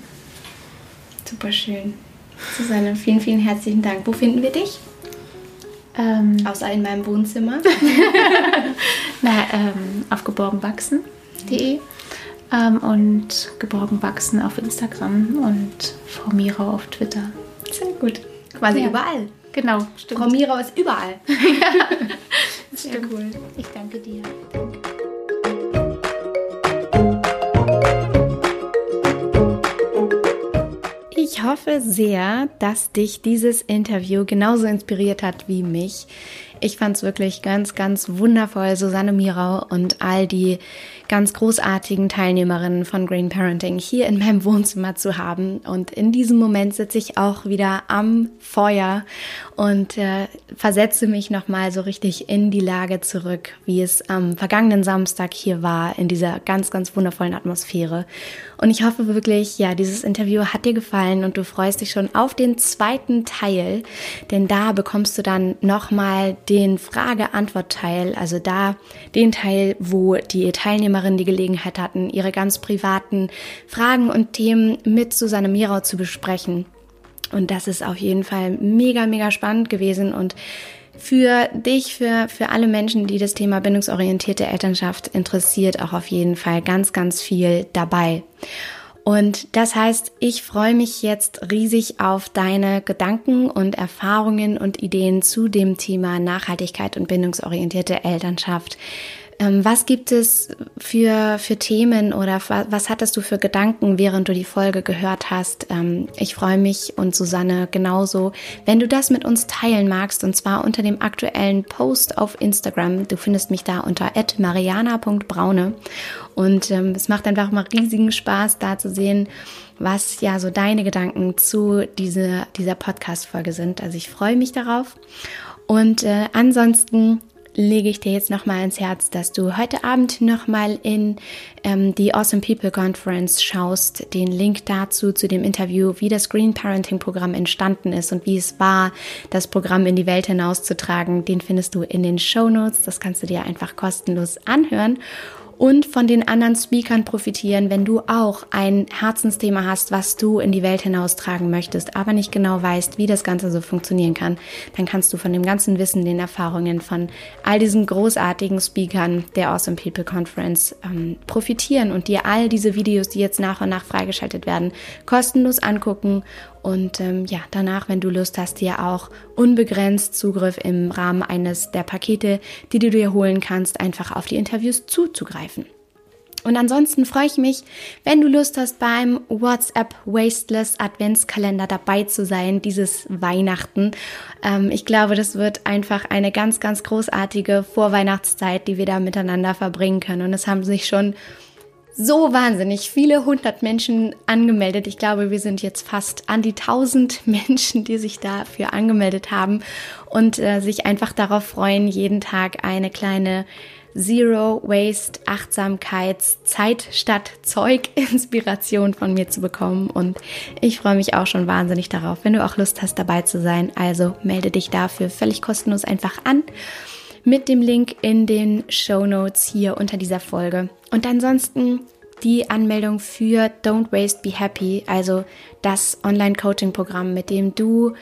Super schön. Susanne, vielen, vielen herzlichen Dank. Wo finden wir dich? Ähm, Außer in meinem Wohnzimmer. Na, ähm, auf geborgenwachsen.de ähm, und geborgenwachsen auf Instagram und Frau Mira auf Twitter. Sehr gut. Quasi ja. überall. Genau, stimmt. Frau Mira ist überall. ja, Sehr cool. Ich danke dir. Ich hoffe sehr, dass dich dieses Interview genauso inspiriert hat wie mich. Ich fand es wirklich ganz, ganz wundervoll, Susanne Mirau und all die ganz großartigen Teilnehmerinnen von Green Parenting hier in meinem Wohnzimmer zu haben. Und in diesem Moment sitze ich auch wieder am Feuer und äh, versetze mich nochmal so richtig in die Lage zurück, wie es am vergangenen Samstag hier war, in dieser ganz, ganz wundervollen Atmosphäre. Und ich hoffe wirklich, ja, dieses Interview hat dir gefallen und du freust dich schon auf den zweiten Teil, denn da bekommst du dann nochmal den Frage-Antwort-Teil, also da den Teil, wo die Teilnehmerinnen die Gelegenheit hatten, ihre ganz privaten Fragen und Themen mit Susanne Mirau zu besprechen. Und das ist auf jeden Fall mega, mega spannend gewesen und für dich, für, für alle Menschen, die das Thema bindungsorientierte Elternschaft interessiert, auch auf jeden Fall ganz, ganz viel dabei. Und das heißt, ich freue mich jetzt riesig auf deine Gedanken und Erfahrungen und Ideen zu dem Thema Nachhaltigkeit und bindungsorientierte Elternschaft. Ähm, was gibt es für, für Themen oder was hattest du für Gedanken, während du die Folge gehört hast? Ähm, ich freue mich und Susanne genauso, wenn du das mit uns teilen magst und zwar unter dem aktuellen Post auf Instagram. Du findest mich da unter mariana.braune und ähm, es macht einfach mal riesigen Spaß, da zu sehen, was ja so deine Gedanken zu diese, dieser Podcast-Folge sind. Also ich freue mich darauf. Und äh, ansonsten lege ich dir jetzt nochmal ins Herz, dass du heute Abend nochmal in ähm, die Awesome People Conference schaust. Den Link dazu, zu dem Interview, wie das Green Parenting Programm entstanden ist und wie es war, das Programm in die Welt hinauszutragen, den findest du in den Show Notes. Das kannst du dir einfach kostenlos anhören und von den anderen Speakern profitieren, wenn du auch ein Herzensthema hast, was du in die Welt hinaustragen möchtest, aber nicht genau weißt, wie das Ganze so funktionieren kann, dann kannst du von dem ganzen Wissen, den Erfahrungen von all diesen großartigen Speakern der Awesome People Conference ähm, profitieren und dir all diese Videos, die jetzt nach und nach freigeschaltet werden, kostenlos angucken und ähm, ja, danach, wenn du Lust hast, dir auch unbegrenzt Zugriff im Rahmen eines der Pakete, die du dir holen kannst, einfach auf die Interviews zuzugreifen. Und ansonsten freue ich mich, wenn du Lust hast, beim WhatsApp Wasteless Adventskalender dabei zu sein, dieses Weihnachten. Ähm, ich glaube, das wird einfach eine ganz, ganz großartige Vorweihnachtszeit, die wir da miteinander verbringen können. Und es haben sich schon so wahnsinnig viele hundert Menschen angemeldet. Ich glaube, wir sind jetzt fast an die tausend Menschen, die sich dafür angemeldet haben und äh, sich einfach darauf freuen, jeden Tag eine kleine Zero Waste Achtsamkeits Zeit statt Zeug Inspiration von mir zu bekommen und ich freue mich auch schon wahnsinnig darauf, wenn du auch Lust hast dabei zu sein. Also melde dich dafür völlig kostenlos einfach an mit dem Link in den Show Notes hier unter dieser Folge. Und ansonsten die Anmeldung für Don't Waste Be Happy, also das Online-Coaching-Programm, mit dem du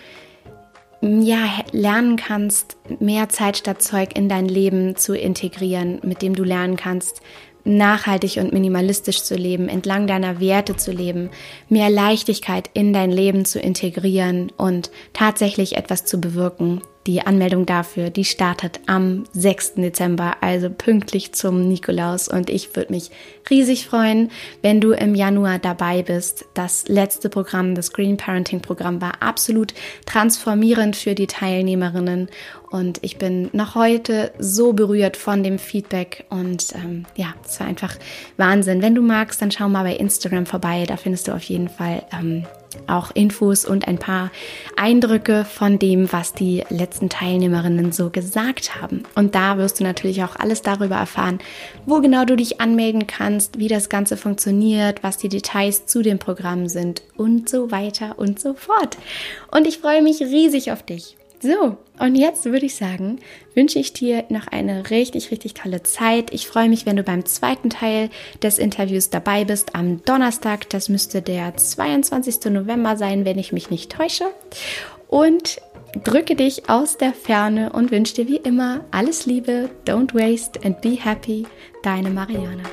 ja, lernen kannst, mehr Zeit statt Zeug in dein Leben zu integrieren, mit dem du lernen kannst, nachhaltig und minimalistisch zu leben, entlang deiner Werte zu leben, mehr Leichtigkeit in dein Leben zu integrieren und tatsächlich etwas zu bewirken. Die Anmeldung dafür, die startet am 6. Dezember, also pünktlich zum Nikolaus. Und ich würde mich riesig freuen, wenn du im Januar dabei bist. Das letzte Programm, das Green Parenting Programm, war absolut transformierend für die Teilnehmerinnen. Und ich bin noch heute so berührt von dem Feedback. Und ähm, ja, es war einfach Wahnsinn. Wenn du magst, dann schau mal bei Instagram vorbei. Da findest du auf jeden Fall ähm, auch Infos und ein paar Eindrücke von dem, was die letzten Teilnehmerinnen so gesagt haben. Und da wirst du natürlich auch alles darüber erfahren, wo genau du dich anmelden kannst, wie das Ganze funktioniert, was die Details zu dem Programm sind und so weiter und so fort. Und ich freue mich riesig auf dich. So, und jetzt würde ich sagen, wünsche ich dir noch eine richtig, richtig tolle Zeit. Ich freue mich, wenn du beim zweiten Teil des Interviews dabei bist am Donnerstag. Das müsste der 22. November sein, wenn ich mich nicht täusche. Und drücke dich aus der Ferne und wünsche dir wie immer alles Liebe, don't waste and be happy. Deine Mariana.